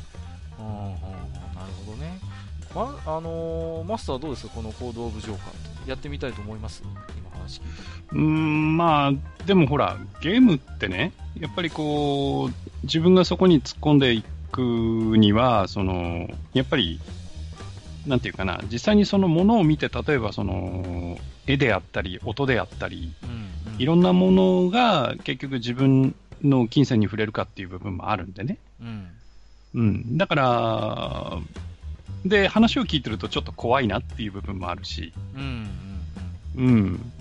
うんうんうんなるほどね。ま、あのーマスターはどうですか？このコードオブジョーカーって。やってみたいと思います？今話聞いて。うーん、まあ、でもほら、ゲームってね、やっぱりこう、自分がそこに突っ込んでいくには、その、やっぱり、なんていうかな、実際にそのものを見て、例えばその、絵であったり、音であったり、うん、うん。いろんなものが結局自分の金銭に触れるかっていう部分もあるんでね。うん。うん。だから、で、話を聞いてるとちょっと怖いなっていう部分もあるし、うんうんうん。うん。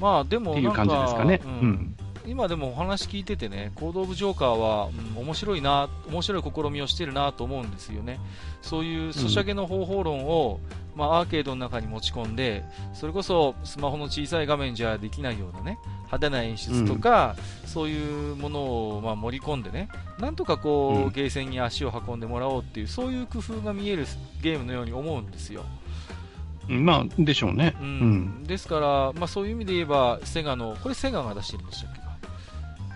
まあでもっていう感じですかね。ううんん。今でもお話聞いててね、コードオブジョーカーは、うん、面白いな、面白い試みをしてるなと思うんですよね。そういうソシャゲの方法論を、まあアーケードの中に持ち込んで、それこそスマホの小さい画面じゃできないようなね、派手な演出とか、そういうものをまあ盛り込んでね、なんとかこう、うんゲーセンに足を運んでもらおうっていう、そういう工夫が見えるゲームのように思うんですよ。まあ、でしょうね。ううんん。ですから、まあ、そういう意味で言えば、セガの、これセガが出してるんでしたっけ？か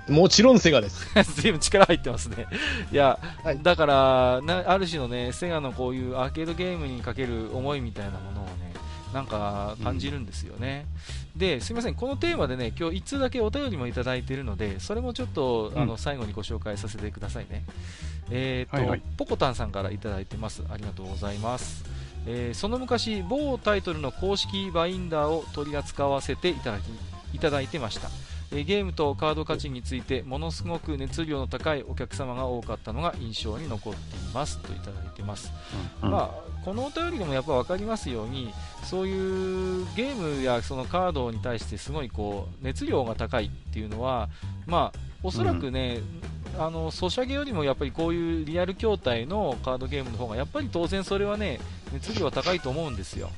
もちろんセガです。[LAUGHS] 随分力入ってますね。いや、はいだからな、ある種のね、セガのこういうアーケードゲームにかける思いみたいなものをね、なんか感じるんですよね。で、すみません、このテーマでね、今日1通だけお便りもいただいているので、それもちょっと、うんあの、最後にご紹介させてくださいね。えっ、と、はいはいポコタンさんからいただいてます。ありがとうございます。えーその昔、某タイトルの公式バインダーを取り扱わせていただき、いただいてました。えーゲームとカード価値についてものすごく熱量の高いお客様が多かったのが印象に残っています。といただいてます、うん。まあ、このお便りでもやっぱ分かりますようにそういうゲームやそのカードに対してすごいこう熱量が高いっていうのは、まあ、おそらくね、あのソシャゲよりもやっぱりこういうリアル筐体のカードゲームの方がやっぱり当然それはね熱量は高いと思うんですよ。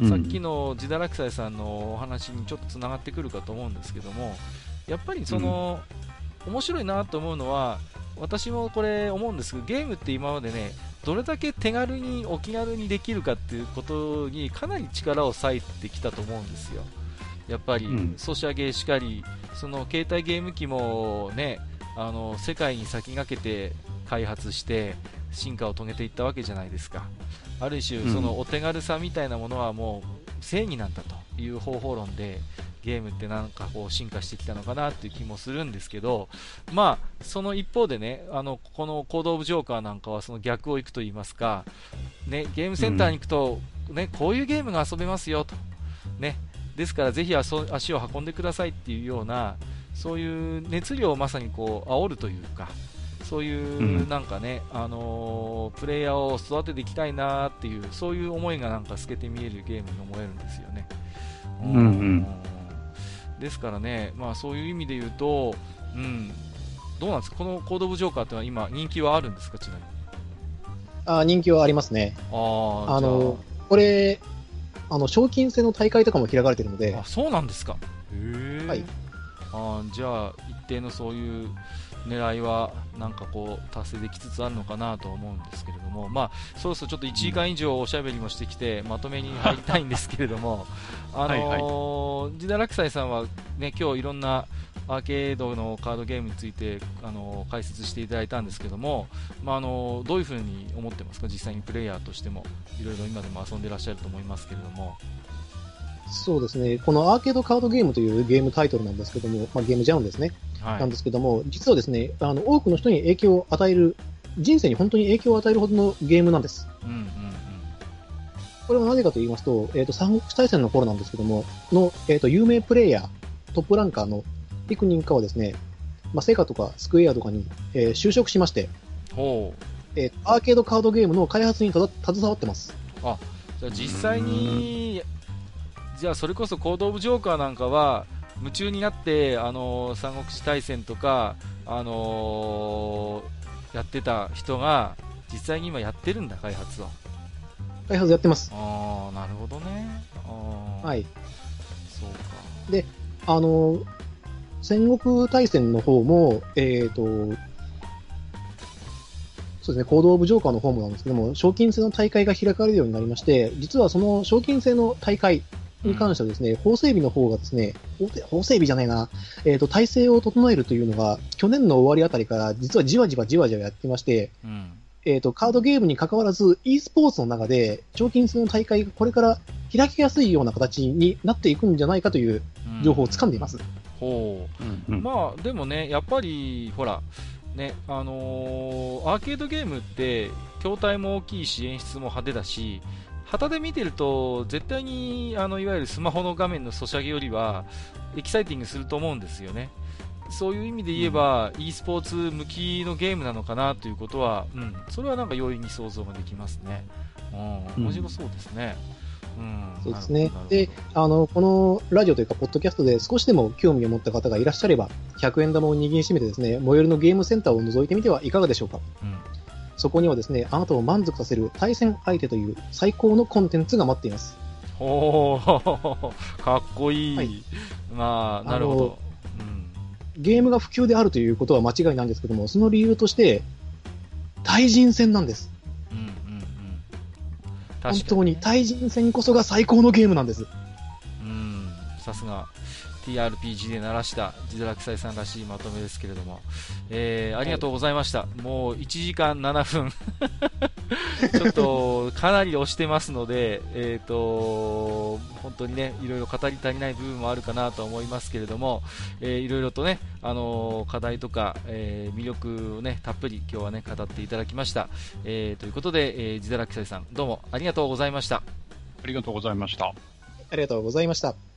うんさっきのジダラクサイさんのお話にちょっとつながってくるかと思うんですけども、やっぱりその、面白いなと思うのは、私もこれ思うんですけど、ゲームって今までね、どれだけ手軽にお気軽にできるかっていうことにかなり力を割いてきたと思うんですよ。やっぱり、うんソシャゲしかり、その携帯ゲーム機もね、あの世界に先駆けて開発して進化を遂げていったわけじゃないですか。ある種、うん。そのお手軽さみたいなものはもう正義なんだという方法論でゲームってなんかこう進化してきたのかなっていう気もするんですけど、まあ、その一方でね、あの、このコードオブジョーカーなんかはその逆をいくと言いますか、ね、ゲームセンターに行くと、ね、こういうゲームが遊べますよと。ね、ですからぜひ足を運んでくださいっていうような、そういう熱量をまさにこう煽るというか、そういうなんかね、うん、あのー、プレイヤーを育てていきたいなっていう、そういう思いがなんか透けて見えるゲームに思えるんですよね。うん、うん、ですからね、まあそういう意味で言うと、うん、どうなんですか、このコード・オブ・ジョーカーってのは今、人気はあるんですか、ちなみに。あ人気はありますね。ああの、これ、あの、賞金制の大会とかも開かれてるので。あ、そうなんですか。へえ。はい。あじゃあ、一定のそういう狙いはなんかこう達成できつつあるのかなと思うんですけれども、まあ、そうするとちょっと1時間以上おしゃべりもしてきて、まとめに入りたいんですけれども、あのーはいはい、ジダラクサイさんは、ね、今日いろんなアーケードのカードゲームについて、あのー、解説していただいたんですけども、まあ、あのー、どういうふうに思ってますか、実際にプレイヤーとしても、いろいろ今でも遊んでらっしゃると思いますけれども。そうですね。このアーケードカードゲームというゲームタイトルなんですけども、まあ、ゲームジャンルですね。はい、なんですけども、実はですね、あの、多くの人に影響を与える、人生に本当に影響を与えるほどのゲームなんです。うんうんうん、これはなぜかと言いますと、えっ、ー、と、三国志大戦の頃なんですけども、の、えっ、ー、と、有名プレイヤー、トップランカーのピクニンカはですね、まあ、セガとかスクエアとかに、えー、就職しまして、ほう。えー、アーケードカードゲームの開発に携わってます。あ、じゃあ実際に、じゃあそれこそコード・オブ・ジョーカーなんかは夢中になって、あの三国志大戦とか、あのー、やってた人が実際に今やってるんだ、開発を。開発やってます。ああ、なるほどね。はい。そうか。で、あのー、戦国大戦の方も、えっ、ー、と、そうですね、コード・オブ・ジョーカーの方もなんですけども、賞金制の大会が開かれるようになりまして、実はその賞金制の大会に関してはですね、法整備の方がですね、法整備じゃないな、えっ、ー、と、体制を整えるというのが、去年の終わりあたりから実はじわじわじわじわやってまして、うん、えっ、と、カードゲームに関わらず、e スポーツの中で、賞金制の大会がこれから開きやすいような形になっていくんじゃないかという情報をつかんでいます。う。ん、ほう、うん、まあ、でもね、やっぱり、ほら、ね、あのー、アーケードゲームって、筐体も大きいし、演出も派手だし、旗で見てると絶対にあのいわゆるスマホの画面のソシャゲよりはエキサイティングすると思うんですよね。そういう意味で言えば、うん、e スポーツ向きのゲームなのかなということは、うん、それはなんか容易に想像ができますね。うん、面白そうですね。うん、そうですね。で、あの、このラジオというか、ポッドキャストで少しでも興味を持った方がいらっしゃれば、100円玉を握りしめてですね、最寄りのゲームセンターを覗いてみてはいかがでしょうか？うんそこにはですね、あなたを満足させる対戦相手という最高のコンテンツが待っています。おー、[LAUGHS] かっこいい。はい、まあ、なるほど、うん。ゲームが普及であるということは間違いなんですけども、その理由として、対人戦なんです。うんうんうん。本当に対人戦こそが最高のゲームなんです。うん、さすが。TRPG で鳴らした自堕落斎さんらしいまとめですけれども、えー、ありがとうございました。もう1時間7分 [LAUGHS] ちょっとかなり押してますので、えーと、本当にね、いろいろ語り足りない部分もあるかなと思いますけれども、えー、いろいろとね、あのー、課題とか、えー、魅力をね、たっぷり今日はね、語っていただきました。えー、ということで、えー、自堕落斎さん、どうもありがとうございました。ありがとうございました。ありがとうございました。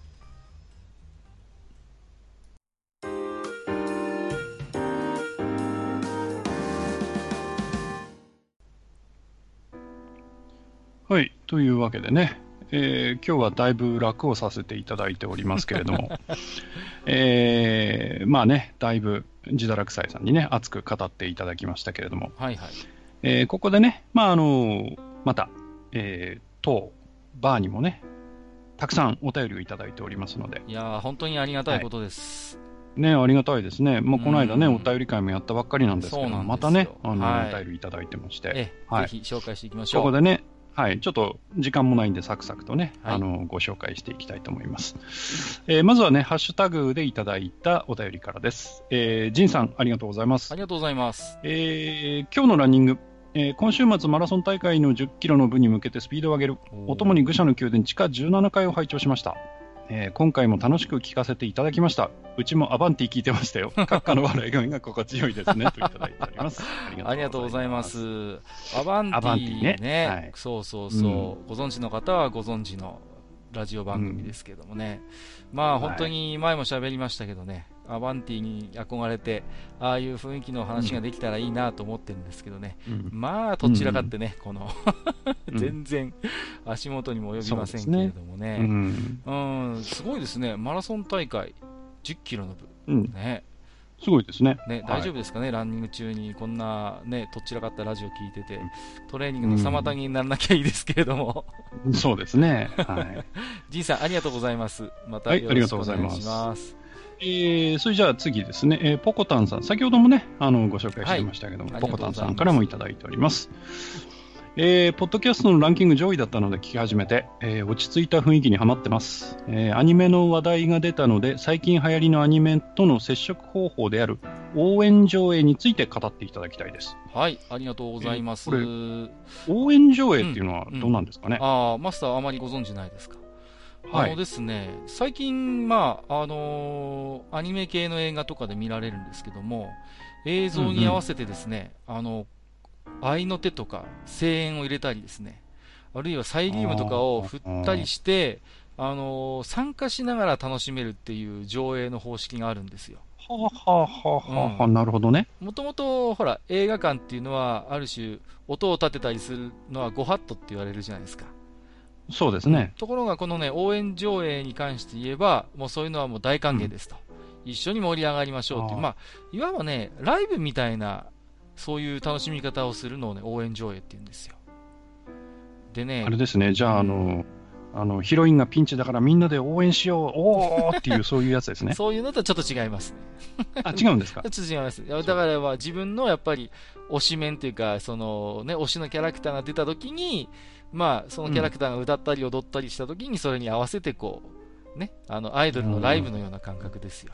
というわけでね、えー、今日はだいぶ楽をさせていただいておりますけれども、[LAUGHS] えー、まあね、だいぶ自堕落斎さんにね、熱く語っていただきましたけれども、はいはい。えー、ここでね、まああのまた、えー、当バーにもね、たくさんお便りをいただいておりますので。いや本当にありがたいことです。はい、ね、ありがたいですね。もうこの間ね、お便り会もやったばっかりなんですけど、またね、あの、はい、お便りいただいてまして。はい、ぜひ紹介していきましょう。ここでね、はい、ちょっと時間もないんで、サクサクとね、はい、あのご紹介していきたいと思います。えー、まずはね、ハッシュタグでいただいたお便りからです。えー、ジンさん、ありがとうございます。ありがとうございます。えー、今日のランニング、えー、今週末マラソン大会の10キロの部に向けてスピードを上げる、お供に愚者の宮殿地下17階を拝聴しました。えー今回も楽しく聞かせていただきました。うちもアバンティ聞いてましたよ。[LAUGHS] 閣下の笑い声が心地よいですね。といただいております。ありがとうございま。[LAUGHS] す。アバンテアバンティィねねはいそうそうそう、ご存知の方はご存知のラジオ番組ですけどもね。まあはい本当に前も喋りましたけどね、アバンティに憧れて、ああいう雰囲気の話ができたらいいなと思ってるんですけどね。うんまあ、どちらかってね、この、うん全然足元にも及びませんけれどもうね。ん。うん、すごいですね。マラソン大会、10キロの部。うん。ね。すごいですね。ね、大丈夫夫ですかね、ランニング中にこんなね、とっちらかったラジオ聞いてて、トレーニングの妨げにならなきゃいいですけれども、そうですね。はい。[LAUGHS] ジンさん、ありがとうございます。またはいよろしくお願いしありがとうございま。ますえー、それじゃあ次ですね、えーポコタンさん、先ほどもね、あの、ご紹介してましたけども、はいポコタンさんからもいただいております。えー、ポッドキャストのランキング上位だったので聞き始めて、えー落ち着いた雰囲気にはまってます、えーアニメの話題が出たので、最近流行りのアニメとの接触方法である応援上映について語っていただきたいです。はい、ありがとうございます。えー応援上映っていうのはどうなんですかね、ああ、マスターあまりご存知ないですか？はいあのですね、最近、まあ、あのーアニメ系の映画とかで見られるんですけども、映像に合わせてですね、あの、愛の手とか声援を入れたりですね、あるいはサイリウムとかを振ったりして、あのー参加しながら楽しめるっていう上映の方式があるんですよ。はあ、はあはあはあはあ、なるほどね。もともと、ほら、映画館っていうのは、ある種、音を立てたりするのはご法度って言われるじゃないですか。そうですね。ところが、このね、応援上映に関して言えば、もうそういうのはもう大歓迎ですと。一緒に盛り上がりましょうっていう、まあ、いわばね、ライブみたいな、そういう楽しみ方をするのをね、応援上映って言うんですよ。でねあ、れですね、じゃあ、あの、あの、ヒロインがピンチだからみんなで応援しよう、おーっていう、そういうやつですね。そういうのとはちょっと違いますね。あ、違うんですか？[LAUGHS] ちょっと違います。だからは自分のやっぱり推し面っていうか、そのね、推しのキャラクターが出た時に、まあ、そのキャラクターが歌ったり踊ったりした時に、それに合わせてこう、ね、あの、アイドルのライブのような感覚ですよ。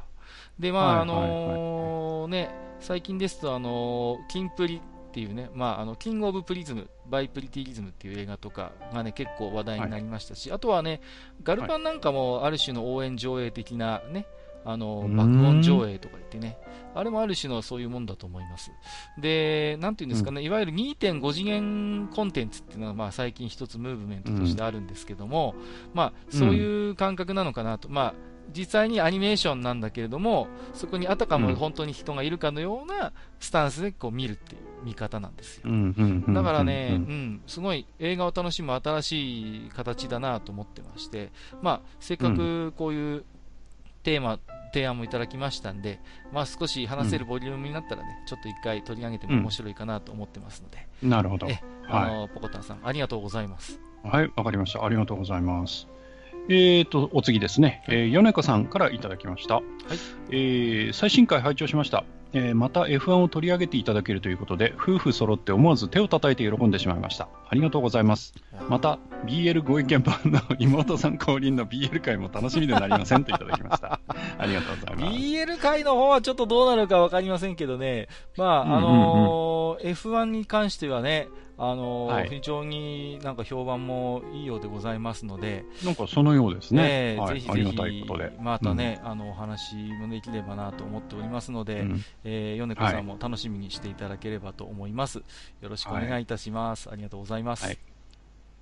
で、まあ、あはいはいのーね、最近ですと、あのーキンプリっていうね、まあ、あの、キングオブプリズム、バイプリティリズムっていう映画とかがね、結構話題になりましたし、あとはね、ガルパンなんかもある種の応援上映的なね、あの、爆音上映とか言ってね、あれもある種のそういうもんだと思います。で、なんていうんですかね、いわゆる2.5次元コンテンツっていうのが、まあ最近一つムーブメントとしてあるんですけども、まあそういう感覚なのかなと、まあ実際にアニメーションなんだけれども、そこにあたかも本当に人がいるかのようなスタンスでこう見るっていう見方なんですよ。うんうんうんだからね、ううんん、すごい映画を楽しむ新しい形だなと思ってまして、まあ、せっかくこういうテーマ、提案もいただきましたんで、まあ少し話せるボリュームになったらね、ちょっと一回取り上げても面白いかなと思ってますので、なるほど。えあはの、ポコタンさん、ありがとうございます。い。はい、わかりました。ありがとうございます。えーと、お次ですね。えー、米子さんからいただきました。えー最新回拝聴しました。えーまた F1 を取り上げていただけるということで、夫婦揃って思わず手を叩いて喜んでしまいました。ありがとうございます。また、BL ご意見番の妹さん降臨の BL 会も楽しみでなりませんといただきました。[LAUGHS] ありがとうございます。BL 界の方はちょっとどうなるかわかりませんけどね、まあ、あのー F1 に関してはね、あのーはい非常になんか評判もいいようでございますので、なんかそのようですね。ねえはい、ぜひぜ。ひ、またね、あの、お話もできればなと思っておりますので、うん、うんえー、米子さんも楽しみにしていただければと思います。よろしくお願いいたします。ありがとうございます。はい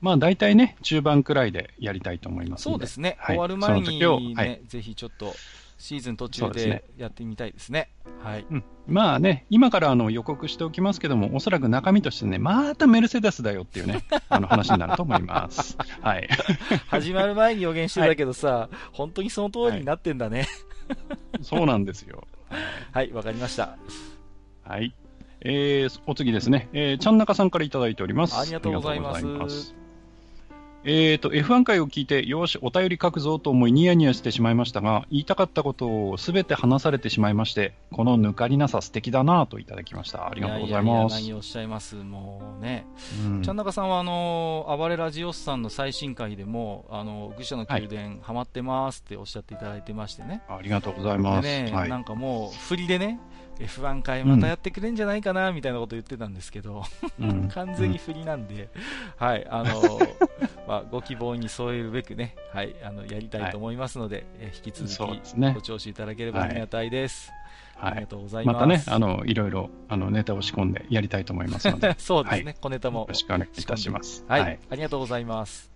まあ大体ね、中盤くらいでやりたいと思います。そうですね、はい終わる前にね、はいぜひちょっと、シーズン途中でやってみたいですね。はい。うんまあね、今からあの予告しておきますけども、おそらく中身としてね、またメルセデスだよっていうね、[LAUGHS] あの話になると思います。はい。[LAUGHS] 始まる前に予言してたけどさ、本当にその通りになってんだね。[LAUGHS] そうなんですよ。はい、わ、かりました。はい。えー、お次ですね。えー、ちゃんなかさんからいただいております。ありがとうございますえーと、F1 回を聞いて、よし、お便り書くぞと思いニヤニヤしてしまいましたが、言いたかったことをすべて話されてしまいまして、この抜かりなさ素敵だなといただきました。ありがとうございます。ややや何をおっしゃいます。もうね。うんちゃんなかさんは、あの、暴れラジオスさんの最新回でも、あの、愚者の宮殿、ハマってますっておっしゃっていただいてましてね。ありがとうございます。でね、はいなんかもう、振りでね、F1 回またやってくれんじゃないかな、みたいなこと言ってたんですけど、うん [LAUGHS] 完全に振りなんで、はい、あの、[LAUGHS] まあ、ご希望に添えるべくね、はい、あのやりたいと思いますので、はい、え引き続きご聴取いただければありがたいです。はい、ありがとうございます。またね、あの、いろいろ、あの、ネタを仕込んでやりたいと思いますので。[LAUGHS] そうですね、はい、小ネタも。よろしくお願いいたします。はい、はい、ありがとうございます。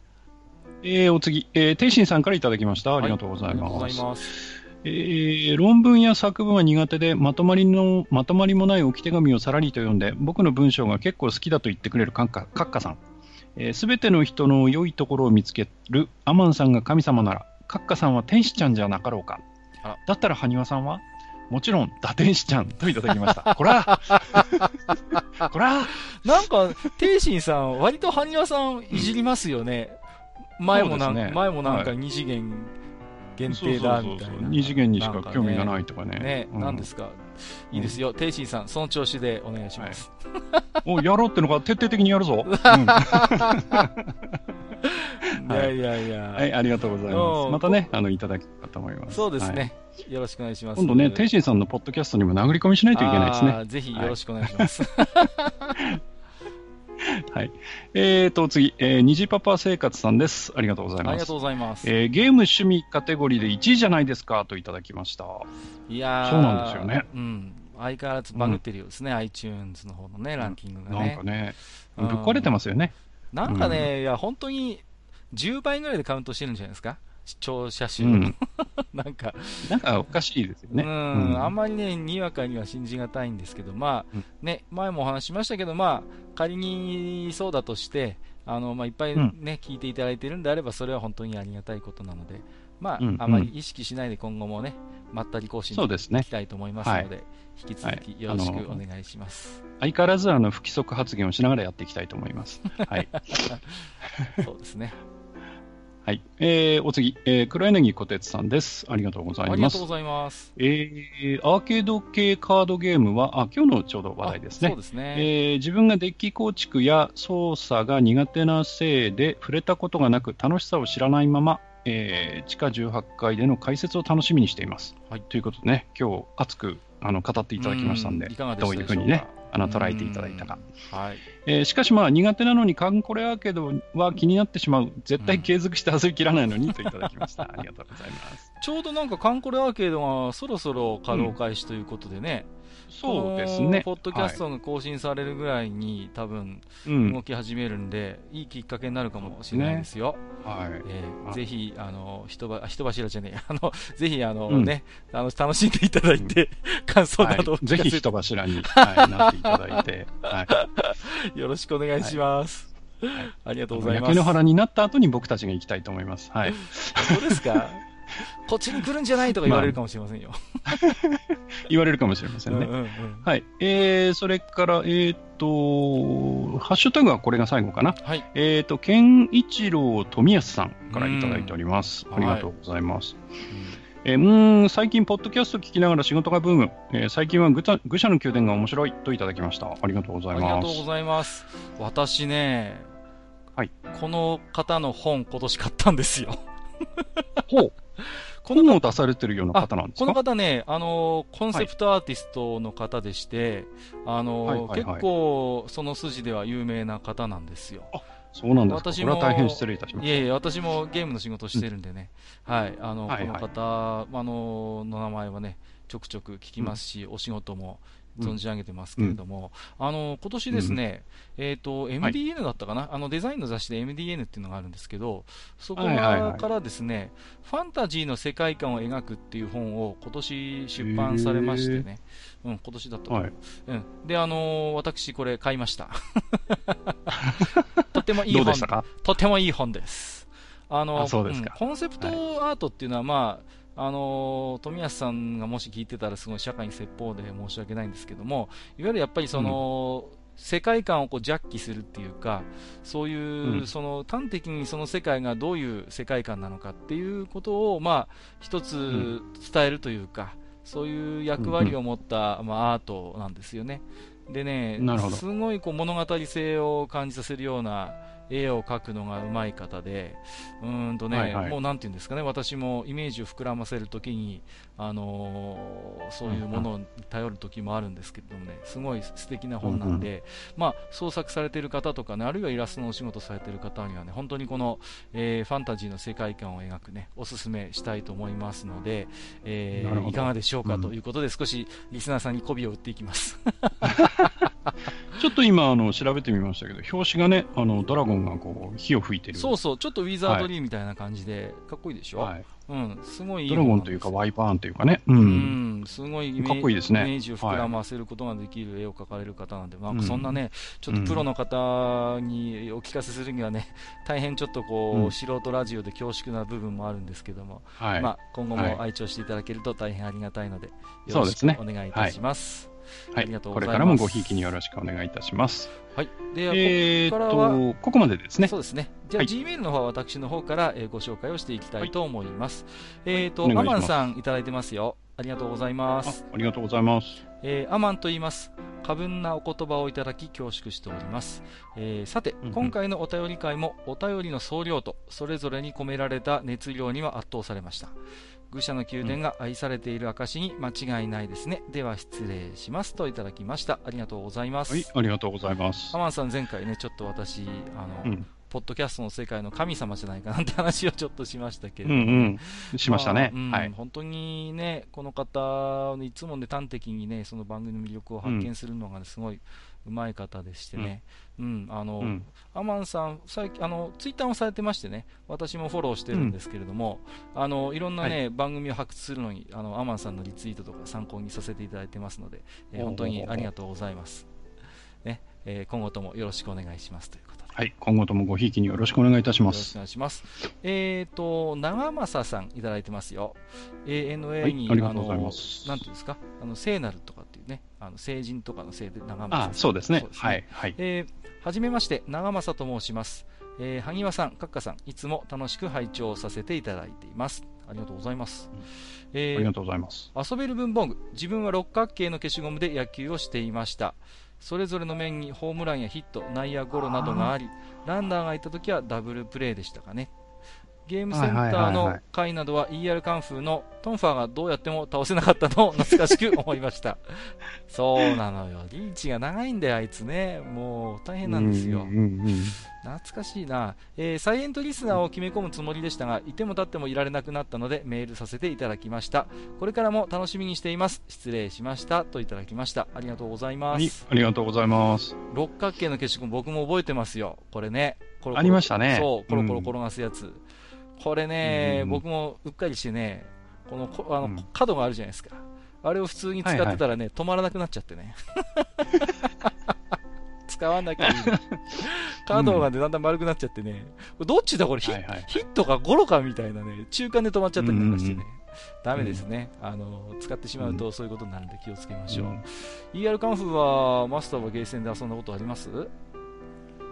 えー、お次、えー、天心さんからいただきました。ありがとうございます。えー、論文や作文は苦手でまとまりのまとまりもない置き手紙をさらりと読んで僕の文章が結構好きだと言ってくれるカッカカッカさん。すべ、えー、ての人の良いところを見つけるアマンさんが神様ならカッカさんは天使ちゃんじゃなかろうか。だったら埴輪さんはもちろん、打天使ちゃんといただきました。こら [LAUGHS] こらなんか、天心さん、割と埴輪さんいじりますよね。うん、前もなん、ね、前もなんか二次元限定だみたいな。二次元にしか興味がないとかね。ね、うん、なんですか？いいですよ。天心さん、その調子でお願いします。はい、お、やろうってのか？徹底的にやるぞ。[LAUGHS] うん、[LAUGHS] [LAUGHS] いやいやいや。はい、ありがとうございます。またね、あの、いただきたと思います。そうですね。はいよろしくお願いします。今度ね、天心さんのポッドキャストにも殴り込みしないといけないですね。ぜひよろしくお願いします。[LAUGHS] はい。えーと、次、えー、虹パパ生活さんです。ありがとうございます。ありがとうございます。えー、ゲーム趣味カテゴリーで1位じゃないですかといただきました。いやそうなんですよね。うん。相変わらずバグってるようですね、うん、iTunes の方のね、ランキングがね。なんかね、ぶっ壊れてますよね。なんかね、うん、いや、本当に10倍ぐらいでカウントしてるんじゃないですか聴者数、うん、[LAUGHS] なんか、なんかおかしいですよね。うん、うん、あんまりね、にわかには信じがたいんですけど、まあ、うん、ね、前もお話しましたけど、まあ、仮にそうだとして、あの、まあ、いっぱいね、聞いていただいてるんであれば、それは本当にありがたいことなので、まあ、あまり意識しないで今後もね、まったり更新していきたいと思いますので、でねはい、引き続きよろしくお願いします。はい、相変わらずあの不規則発言をしながらやっていきたいと思います。はい。[LAUGHS] そうですね。はい。えー、お次、えー、黒柳小鉄さんです。ありがとうございます。ありがとうございます。えー、アーケード系カードゲームは、あ、今日のちょうど話題ですね。そうですね。えー、自分がデッキ構築や操作が苦手なせいで触れたことがなく、楽しさを知らないまま、えー、地下18階での解説を楽しみにしています。はい。ということでね、今日熱くあの語っていただきましたんで、んどういうふうにね、あの捉えていただいたか。はいえー、しかしまあ苦手なのにカンコレアーケードは気になってしまう。絶対継続して遊びきらないのにといただきました。ありがとうございます。[LAUGHS] ちょうどなんかカンコレアーケードがそろそろ稼働開始ということでね、うんそうですね。ポッドキャストが更新されるぐらいに、はい、多分、動き始めるんで、いいきっかけになるかもしれないですよ。はい。えー、ぜひ、あの、人ば、人柱じゃねえ、[LAUGHS] あの、ぜひ、あの、うん、ね、あの、楽しんでいただいて、うん、感想などぜひ人柱に、はい、[LAUGHS] なっていただいて、はい。よろしくお願いします。はい、ありがとうございます。焼け野原になった後に僕たちが行きたいと思います。はい。そうですか？こっちに来るんじゃないとか言われるかもしれませんよ。[LAUGHS] 言われるかもしれませんね。うんうんうん、はい。えー、それから、えっ、ー、と、ハッシュタグはこれが最後かな。はい。えっ、ー、と、健一郎富安さんからいただいております。ありがとうございます。はいえー、うん最近、ポッドキャスト聞きながら仕事がブーム、えー、最近は愚愚者の宮殿が面白いといただきました。ありがとうございます。ありがとうございます。私ね、はい、この方の本、今年買ったんですよ。ほう。[LAUGHS] この本を出されてるような方なんですか？この方ね、あの、コンセプトアーティストの方でして、はい、あの、はいはいはい、結構、その筋では有名な方なんですよ。そうなんですか。私も、大変失礼いたします。いえいえ、私もゲームの仕事をしてるんでね、うん、はい、あの、はいはい、この方、あの、の名前はね、ちょくちょく聞きますし、うん、お仕事も存じ上げてますけれども、うん、あの今年ですね、うん、えっ、ー、と MDN だったかな、はい、あのデザインの雑誌で MDN っていうのがあるんですけど、そこからですね、はいはいはい、ファンタジーの世界観を描くっていう本を今年出版されましてね、うん、今年だったはい、うん、で、あのー、私これ買いました。[LAUGHS] とてもいい本、とてもいい本です。あの、あうん、コンセプトアートっていうのは、まあ、あの富安さんがもし聞いてたらすごい社会に説法で申し訳ないんですけどもいわゆるやっぱりその、うん、世界観をこうジャッキするっていうかそういう、うん、その端的にその世界がどういう世界観なのかっていうことを、まあ、一つ伝えるというか、そういう役割を持った、まあ、アートなんですよね。でね、すごいこう物語性を感じさせるような絵を描くのが上手い方で、うーんとね、はいはい。もうなんていうんですかね、私もイメージを膨らませるときに、あのーそういうものに頼る時もあるんですけれどもね、すごい素敵な本なんで、まあ、創作されている方とかね、あるいはイラストのお仕事されている方にはね、本当にこの、えーファンタジーの世界観を描くね、おすすめしたいと思いますので、えーいかがでしょうかうんということで、少しリスナーさんに媚びを打っていきます。[LAUGHS] ちょっと今、あの、調べてみましたけど、表紙がね、あの、ドラゴンがこう、火を吹いてる。そうそう、ちょっとウィザードリーみたいな感じで、かっこいいでしょ、はい。うん、すごいいいドラゴンというか、本ワイパーンというかね。う。なん。ですごいイメかっこいいですね。イメージを膨らませることができる絵を描かれる方なんで、なん。かうんそんなね、ちょっとプロの方にお聞かせするにはね、大変ちょっとこう、うん。素人ラジオで恐縮な部分もあるんですけども、はい。まあ、今後はい。も愛聴していただけると大変ありがたいので、よろしくそうですね。お願いいたします。はい。ありがとうこございます。れからもごひいきによろしくお願いいたします。はい。でここからはここまでですね。そうですね。じゃあ、はい Gmail の方は私の方から、えーご紹介をしていきたいと思います。えっ、と、アマンさんいただいてますよ。ありがとうございまあす。ありがとうございます。えーアマンと言います。過分なお言葉をいただき恐縮しております。えーさてうんうん、今回のお便り会もお便りの総量とそれぞれに込められた熱量には圧倒されました。愚者の宮殿が愛されている証に間違いないですね。では失礼しますといただきました。ありがとうございます。はい、ありがとうございますア。マンさん前回ね、ちょっと私、あの、うん。ポッドキャストの世界の神様じゃないかなって話をちょっとしましたけれうんども、うん。しましたね。あうんはい。本当にね、この方、いつもね、端的にね、その番組の魅力を発見するのが、ねすごい上手い方でしてね、うん、あの、うん。アマンさん、最近、あの、ツイッターもされてましてね、私もフォローしてるんですけれども、あの、いろんなね、番組を発掘するのに、あの、アマンさんのリツイートとか参考にさせていただいてますので、えー本当にありがとうございます。ね、えー今後ともよろしくお願いしますということで。はい。今後ともごひいきによろしくお願いいたします。よろしくお願いします。えっ、と、長政さんいただいてますよ。ANA はいに、ありがとうございますの、なんていうんですか、あの、聖なるとかあの、聖人とかの聖で長政そうですね。はい。はい。えーはじめまして、長政と申します。えー、萩和さん、閣下さん、いつも楽しく拝聴させていただいています。ありがとうございます。えーありがとうございます。遊べる文房具自分は六角形の消しゴムで野球をしていましたそれぞれの面にホームランやヒット内野ゴロなどがありランナーがいた時はダブルプレーでしたかねゲームセンターのはい回などは ER カンフーのトンファーがどうやっても倒せなかったのを懐かしく思いました。[LAUGHS] そうなのよ。リーチが長いんだよあいつね。もう大変なんですよ。うんうんうん。懐かしいな、えーサイエントリスナーを決め込むつもりでしたがいても立ってもいられなくなったのでメールさせていただきました。これからも楽しみにしています。失礼しました。といただきました。ありがとうございまはいす、。ありがとうございます。六角形の消しゴム僕も覚えてますよ。これね。コロコロ。ありましたね。そうコロコロうん。転がすやつ、これね、うん僕もうっかりしてねこのこあの、うん。角があるじゃないですか。あれを普通に使ってたらね、止まらなくなっちゃってね。[LAUGHS] 使わなきゃいいの。[LAUGHS] 角がね、だんだん丸くなっちゃってね、どっちだこれ？ヒ,、はいはいヒットかゴロかみたいなね、中間で止まっちゃったりなんかしてね、うん。うんダメですね、あの、使ってしまうとそういうことになるんで気をつけましょう。うん。ER カンフーは、マスターはゲーセンで遊んだことあります？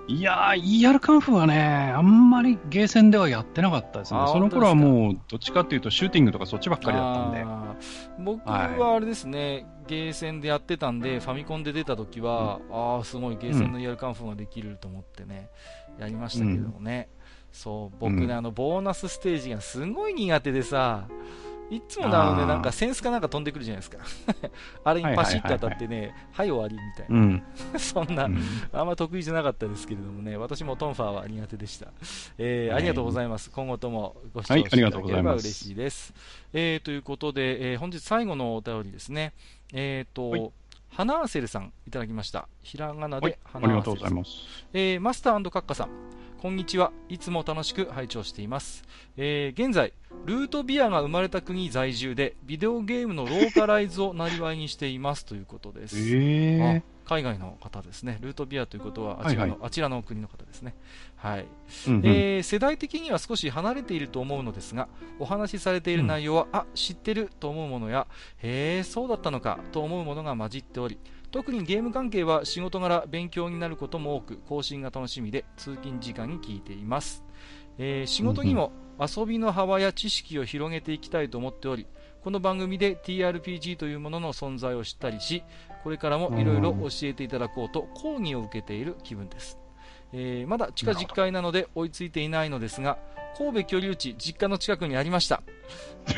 いやー、ER カンフーはね、あんまりゲーセンではやってなかったですね。あ。その頃はもう、どっちかっていうと、シューティングとかそっちばっかりだったんで。僕はあれですね、ゲーセンでやってたんで、ファミコンで出た時は、ああ、すごいゲーセンの ER カンフーができると思ってね、やりましたけどもね。そう、僕ね、うん。あの、ボーナスステージがすごい苦手でさ、いつもね、あのね、あーなんかセンスかなんか飛んでくるじゃないですか。[LAUGHS] あれにパシッと当たってね、はい終わりみたいな。うん。[LAUGHS] そんな、うんあんま得意じゃなかったですけれどもね、私もトンファーは苦手でした。えーはいありがとうございます。今後ともご視聴してはいありがいただければとうございます嬉しいです。えーということで、えー本日最後のお便りですね。えっ、はいと、花アーセルさんいただきました。ひらがなはいで、ありがとう花アーセルさん。ございます。えーマスターカッカさん。こんにちは。いつも楽しく拝聴しています。えー現在、ルートビアが生まれた国在住で、ビデオゲームのローカライズをなりわいにしていますということです。えあ海外の方ですね。ルートビアということはあちらの、はいあちらの国の方ですね。はい。ー。うんうんえー世代的には少し離れていると思うのですが、お話しされている内容は、あ、知ってると思うものや、へえ、そうだったのかと思うものが混じっており、特にゲーム関係は仕事柄勉強になることも多く、更新が楽しみで通勤時間に聞いています。えー仕事にも遊びの幅や知識を広げていきたいと思っており、この番組で TRPG というものの存在を知ったりし、これからもいろいろ教えていただこうと講義を受けている気分です。えーまだ地下実家なので追いついていないのですが、神戸居留地、実家の近くにありました。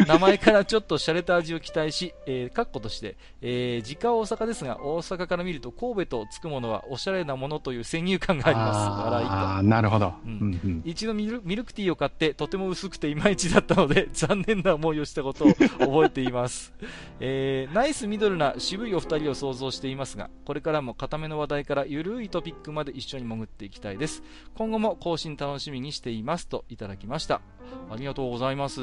名前からちょっと洒落た味を期待し、えー、カッコとして、えー実家は大阪ですが、大阪から見ると神戸とつくものはおしゃれなものという先入観があります。ああ、なるほど。ううんんうん一度ミルミルクティーを買ってとても薄くていまいちだったので [LAUGHS] 残念な思いをしたことを覚えています、[LAUGHS] えーナイスミドルな渋いお二人を想像していますがこれからも固めの話題からゆるいトピックまで一緒に潜っていきたいです今後も更新楽しみにしていますといただきましたありがとうございます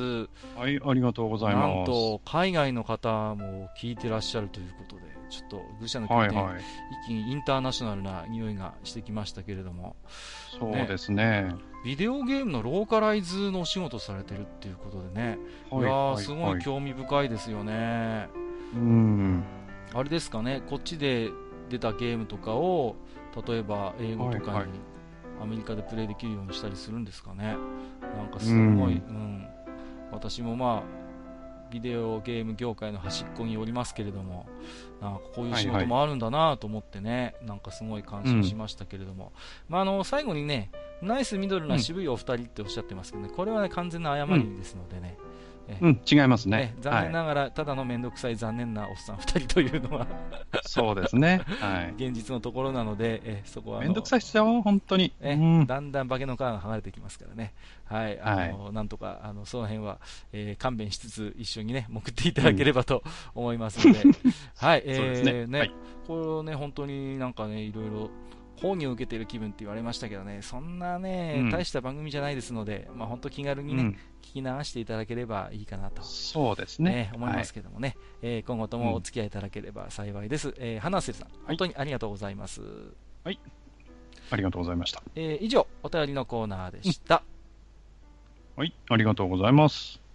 はい、ありがとうございます。なんと海外の方も聞いてらっしゃるということでちょっと愚者のはい拠点、はい。一気にインターナショナルな匂いがしてきましたけれどもそうですね。ビデオゲームのローカライズのお仕事されてるっていうことでね、い、やー、はすごい興味深いですよね。うん。あれですかね、こっちで出たゲームとかを、例えば英語とかはいはいにアメリカでプレイできるようにしたりするんですかね。なんかすごい、ううん。ん、私もまあ、ビデオゲーム業界の端っこにおりますけれども、なんかこういう仕事もあるんだなと思ってね、なんかすごい感心しましたけれども、まあ、あの最後にね、ナイスミドルな渋いお二人っておっしゃってますけどね、これはね、完全な誤りですのでね、うん、違いますねね。残念はながら、ただの面倒くさい残念なおっさん二人というのは、い。そうですね。はい。[LAUGHS] 現実のところなので、えそこはあのめんどくさいっすよ、本当に。えうん。だんだん化けの皮が剥がれてきますからね、はい、あのなんとかあのその辺は、えー勘弁しつつ、一緒にね、潜っていただければと思いますので、[LAUGHS] はい、えねはいこれをね、本当になんかね、いろいろ、講義を受けている気分って言われましたけどね、そんなね、うん大した番組じゃないですので、まあ、本当気軽にね、うん聞き流していただければいいかなと。そうですねね。思いますけどもね、えー今後ともお付き合いいただければ幸いです。えー花瀬さん、本当にありがとうございます。はい。ありがとうございました。えー以上、お便りのコーナーでした。はい。ありがとうございます。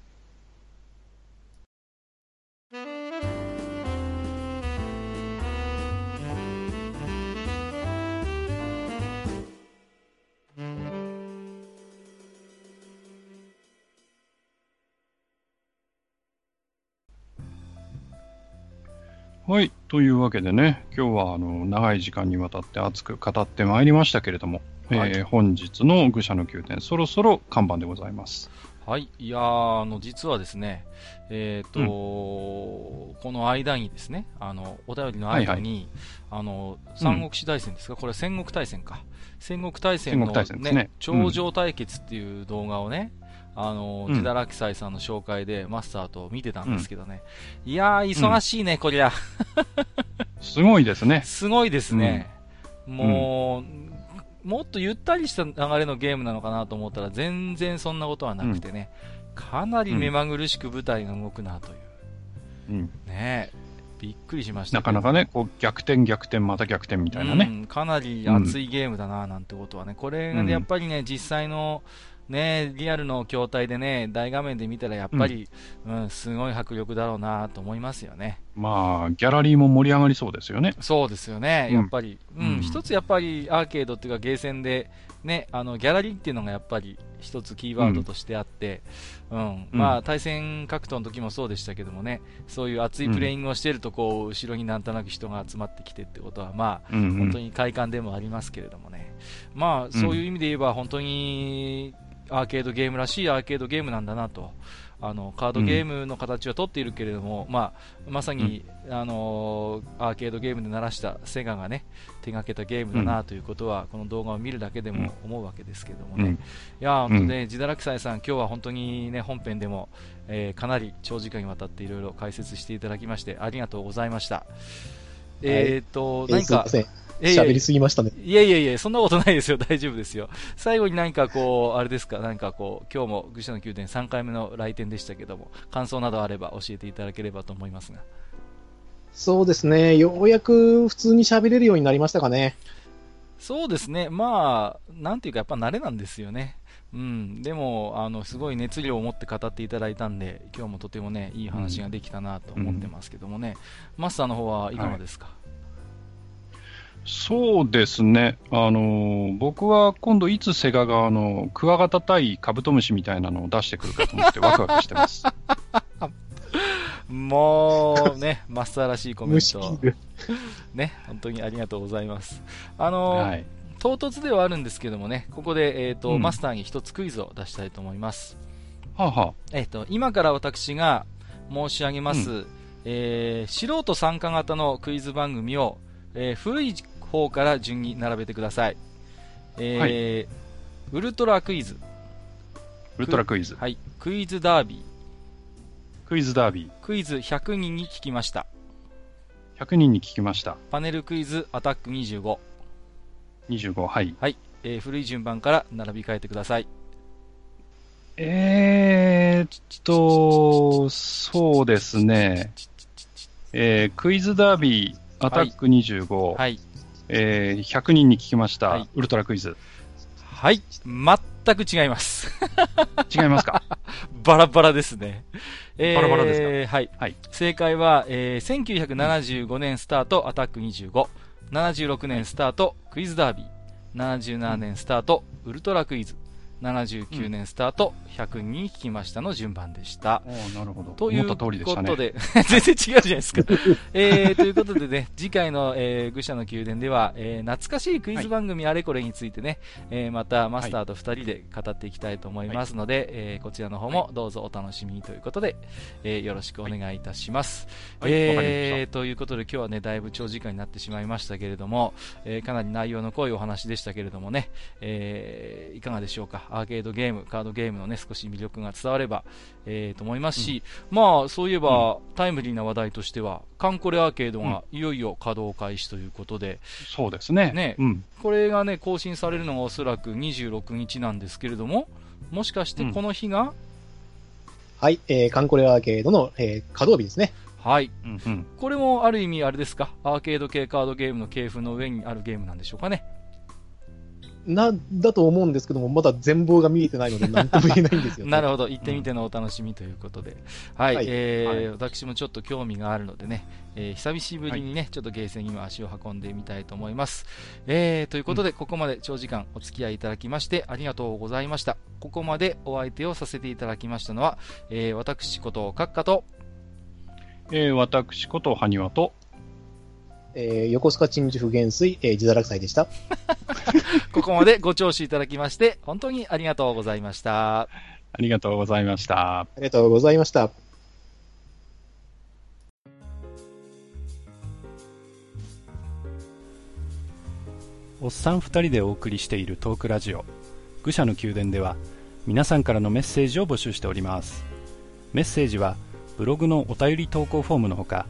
はい。というわけでね、今日はあの長い時間にわたって熱く語ってまいりましたけれども、はい。えー本日の愚者の宮殿、そろそろ看板でございます。はい、いやーあの実はですね、えっ、と、うん。この間にですね、あのお便りの間に、あの三国志大戦ですか、これ戦国大戦か、戦国大戦の、戦国大戦ね。頂上対決っていう動画をね、あのうん。ジダラキサイさんの紹介でマスターと見てたんですけどね、いやー、忙しいね、こりゃ、[LAUGHS] すごいですね。すごいですね、もう、もっとゆったりした流れのゲームなのかなと思ったら、全然そんなことはなくてね、かなり目まぐるしく舞台が動くなという、うん、ねえびっくりしました。なかなかね、こう逆転、逆転、また逆転みたいなうね。んかなり熱いゲームだななんてことはね、これがうん。ね、やっぱりね、実際の、ね、リアルの筐体でね、大画面で見たらやっぱり、うんすごい迫力だろうなと思いますよね。まあ、ギャラリーも盛り上がりそうですよね。そうですよね、うん。やっぱり、うんうん。一つやっぱりアーケードっていうか、ゲーセンで、ね、あのギャラリーっていうのがやっぱり一つキーワードとしてあって、うん。まあ、対戦格闘の時もそうでしたけどもね、そういう熱いプレイングをしていると、こう後ろになんとなく人が集まってきてってことは、まあ、うんうん。本当に快感でもありますけれどもね、まあ、そういう意味で言えば、本当にアーケードゲームらしいアーケードゲームなんだなと。あのカードゲームの形は取っているけれども、まあ、まさに、あのアーケードゲームで鳴らしたセガがね手掛けたゲームだなということは、この動画を見るだけでも思うわけですけどもね、うん。いやー本当ね、ジダラクサイさん、今日は本当にね本編でも、えーかなり長時間にわたっていろいろ解説していただきましてありがとうございました。えっ、と、何か喋りすぎましたね。いやいやいや、そんなことないですよ。[LAUGHS] 大丈夫ですよ。最後に何かこう、あれですか、何かこう、今日も愚者の宮殿3回目の来店でしたけども、感想などあれば教えていただければと思いますが。そうですね。ようやく普通に喋れるようになりましたかね。そうですね。まあ、なんていうか、やっぱ慣れなんですよね。うん。でも、あの、すごい熱量を持って語っていただいたんで、今日もとてもね、いい話ができたなと思ってますけどもね。マスターの方はいかがですか、そうですね。あのー僕は今度いつセガがあの、クワガタ対カブトムシみたいなのを出してくるかと思ってワクワクしてます。もうね、マスターらしいコメント。ね、本当にありがとうございます。あの、はい。唐突ではあるんですけどもね、ここで、えっ、と、うんマスターに一つクイズを出したいと思います。はあ、はえっ、と、今から私が申し上げます、えー素人参加型のクイズ番組を、えー古い方から順に並べてください。えーウルトラクイズ、ウルトラクイズ。はい、クイズダービー、クイズダービクイズ100人に聞きました。ー。100人に聞きました。パネルクイズアタック25。25、はい。はい、えー古い順番から並び替えてください。えーっと、そうですね。えークイズダービー、アタック25、はい、えー100人に聞きました、はいウルトラクイズ。はい、全く違います。[LAUGHS] 違いますか？[LAUGHS] バラバラですね。えーバラバラですはい。はい正解は、えー1975年スタート、アタック25。76年スタート、クイズダービー。77年スタート、ウルトラクイズ。79年スタート、100人に聞きましたの順番でした。なるほど。という思った通りでしたね。ことで、全然違うじゃないですか。[LAUGHS] えー、ということでね、次回の、えー、愚者の宮殿では、えー、懐かしいクイズ番組あれこれについてね、えー、またマスターと二人で語っていきたいと思いますので、えー、こちらの方もどうぞお楽しみにということで、えー、よろしくお願いいたします。はいえー、しということで今日はね、だいぶ長時間になってしまいましたけれども、えー、かなり内容の濃いお話でしたけれどもね、えー、いかがでしょうか？アーケードゲーム、カードゲームのね、少し魅力が伝われば、えー、と思いますし、まあ、そういえば、タイムリーな話題としては、カンコレアーケードがいよいよ稼働開始ということで、そうですね。ねうん。これがね、更新されるのがおそらく26日なんですけれども、もしかしてこの日が、はい、えー、カンコレアーケードの、えー、稼働日ですね。はい。うんうん。これもある意味あれですか、アーケード系カードゲームの系譜の上にあるゲームなんでしょうかね。な、だと思うんですけども、まだ全貌が見えてないので、[LAUGHS] なんとも言えないんですよ、ね。なるほど、行ってみてのお楽しみということで、はい、はい。えーはい。私もちょっと興味があるのでね、えー久しぶりにね、ちょっとゲーセンにも足を運んでみたいと思います。えーということで、ここまで長時間お付き合いいただきましてありがとうございました。ここまでお相手をさせていただきましたのは、えー私こと閣下と、えー私こと、埴輪と、えー、横須賀鎮守府元帥、えー、自堕落祭でした。[LAUGHS] ここまでご聴取いただきまして、本当にありがとうございました。ありがとうございました。ありがとうございました。おっさん2人でお送りしているトークラジオ愚者の宮殿では皆さんからのメッセージを募集しておりますメッセージはブログのお便り投稿フォームのほか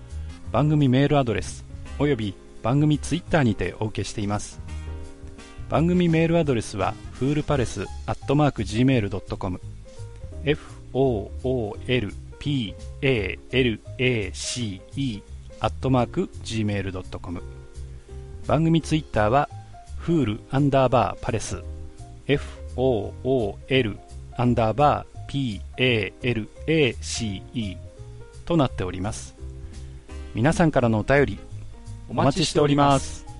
番組メールアドレスおよび番組ツイッターにてお受けしています。番組メールアドレスはフールパレスアットマーク Gmail.com foolpalace アットマーク Gmail.com 番組ツイッターはフールアンダーバーパレス。FOOL アンダーバー PALACE となっております。皆さんからのお便りお待ちしております。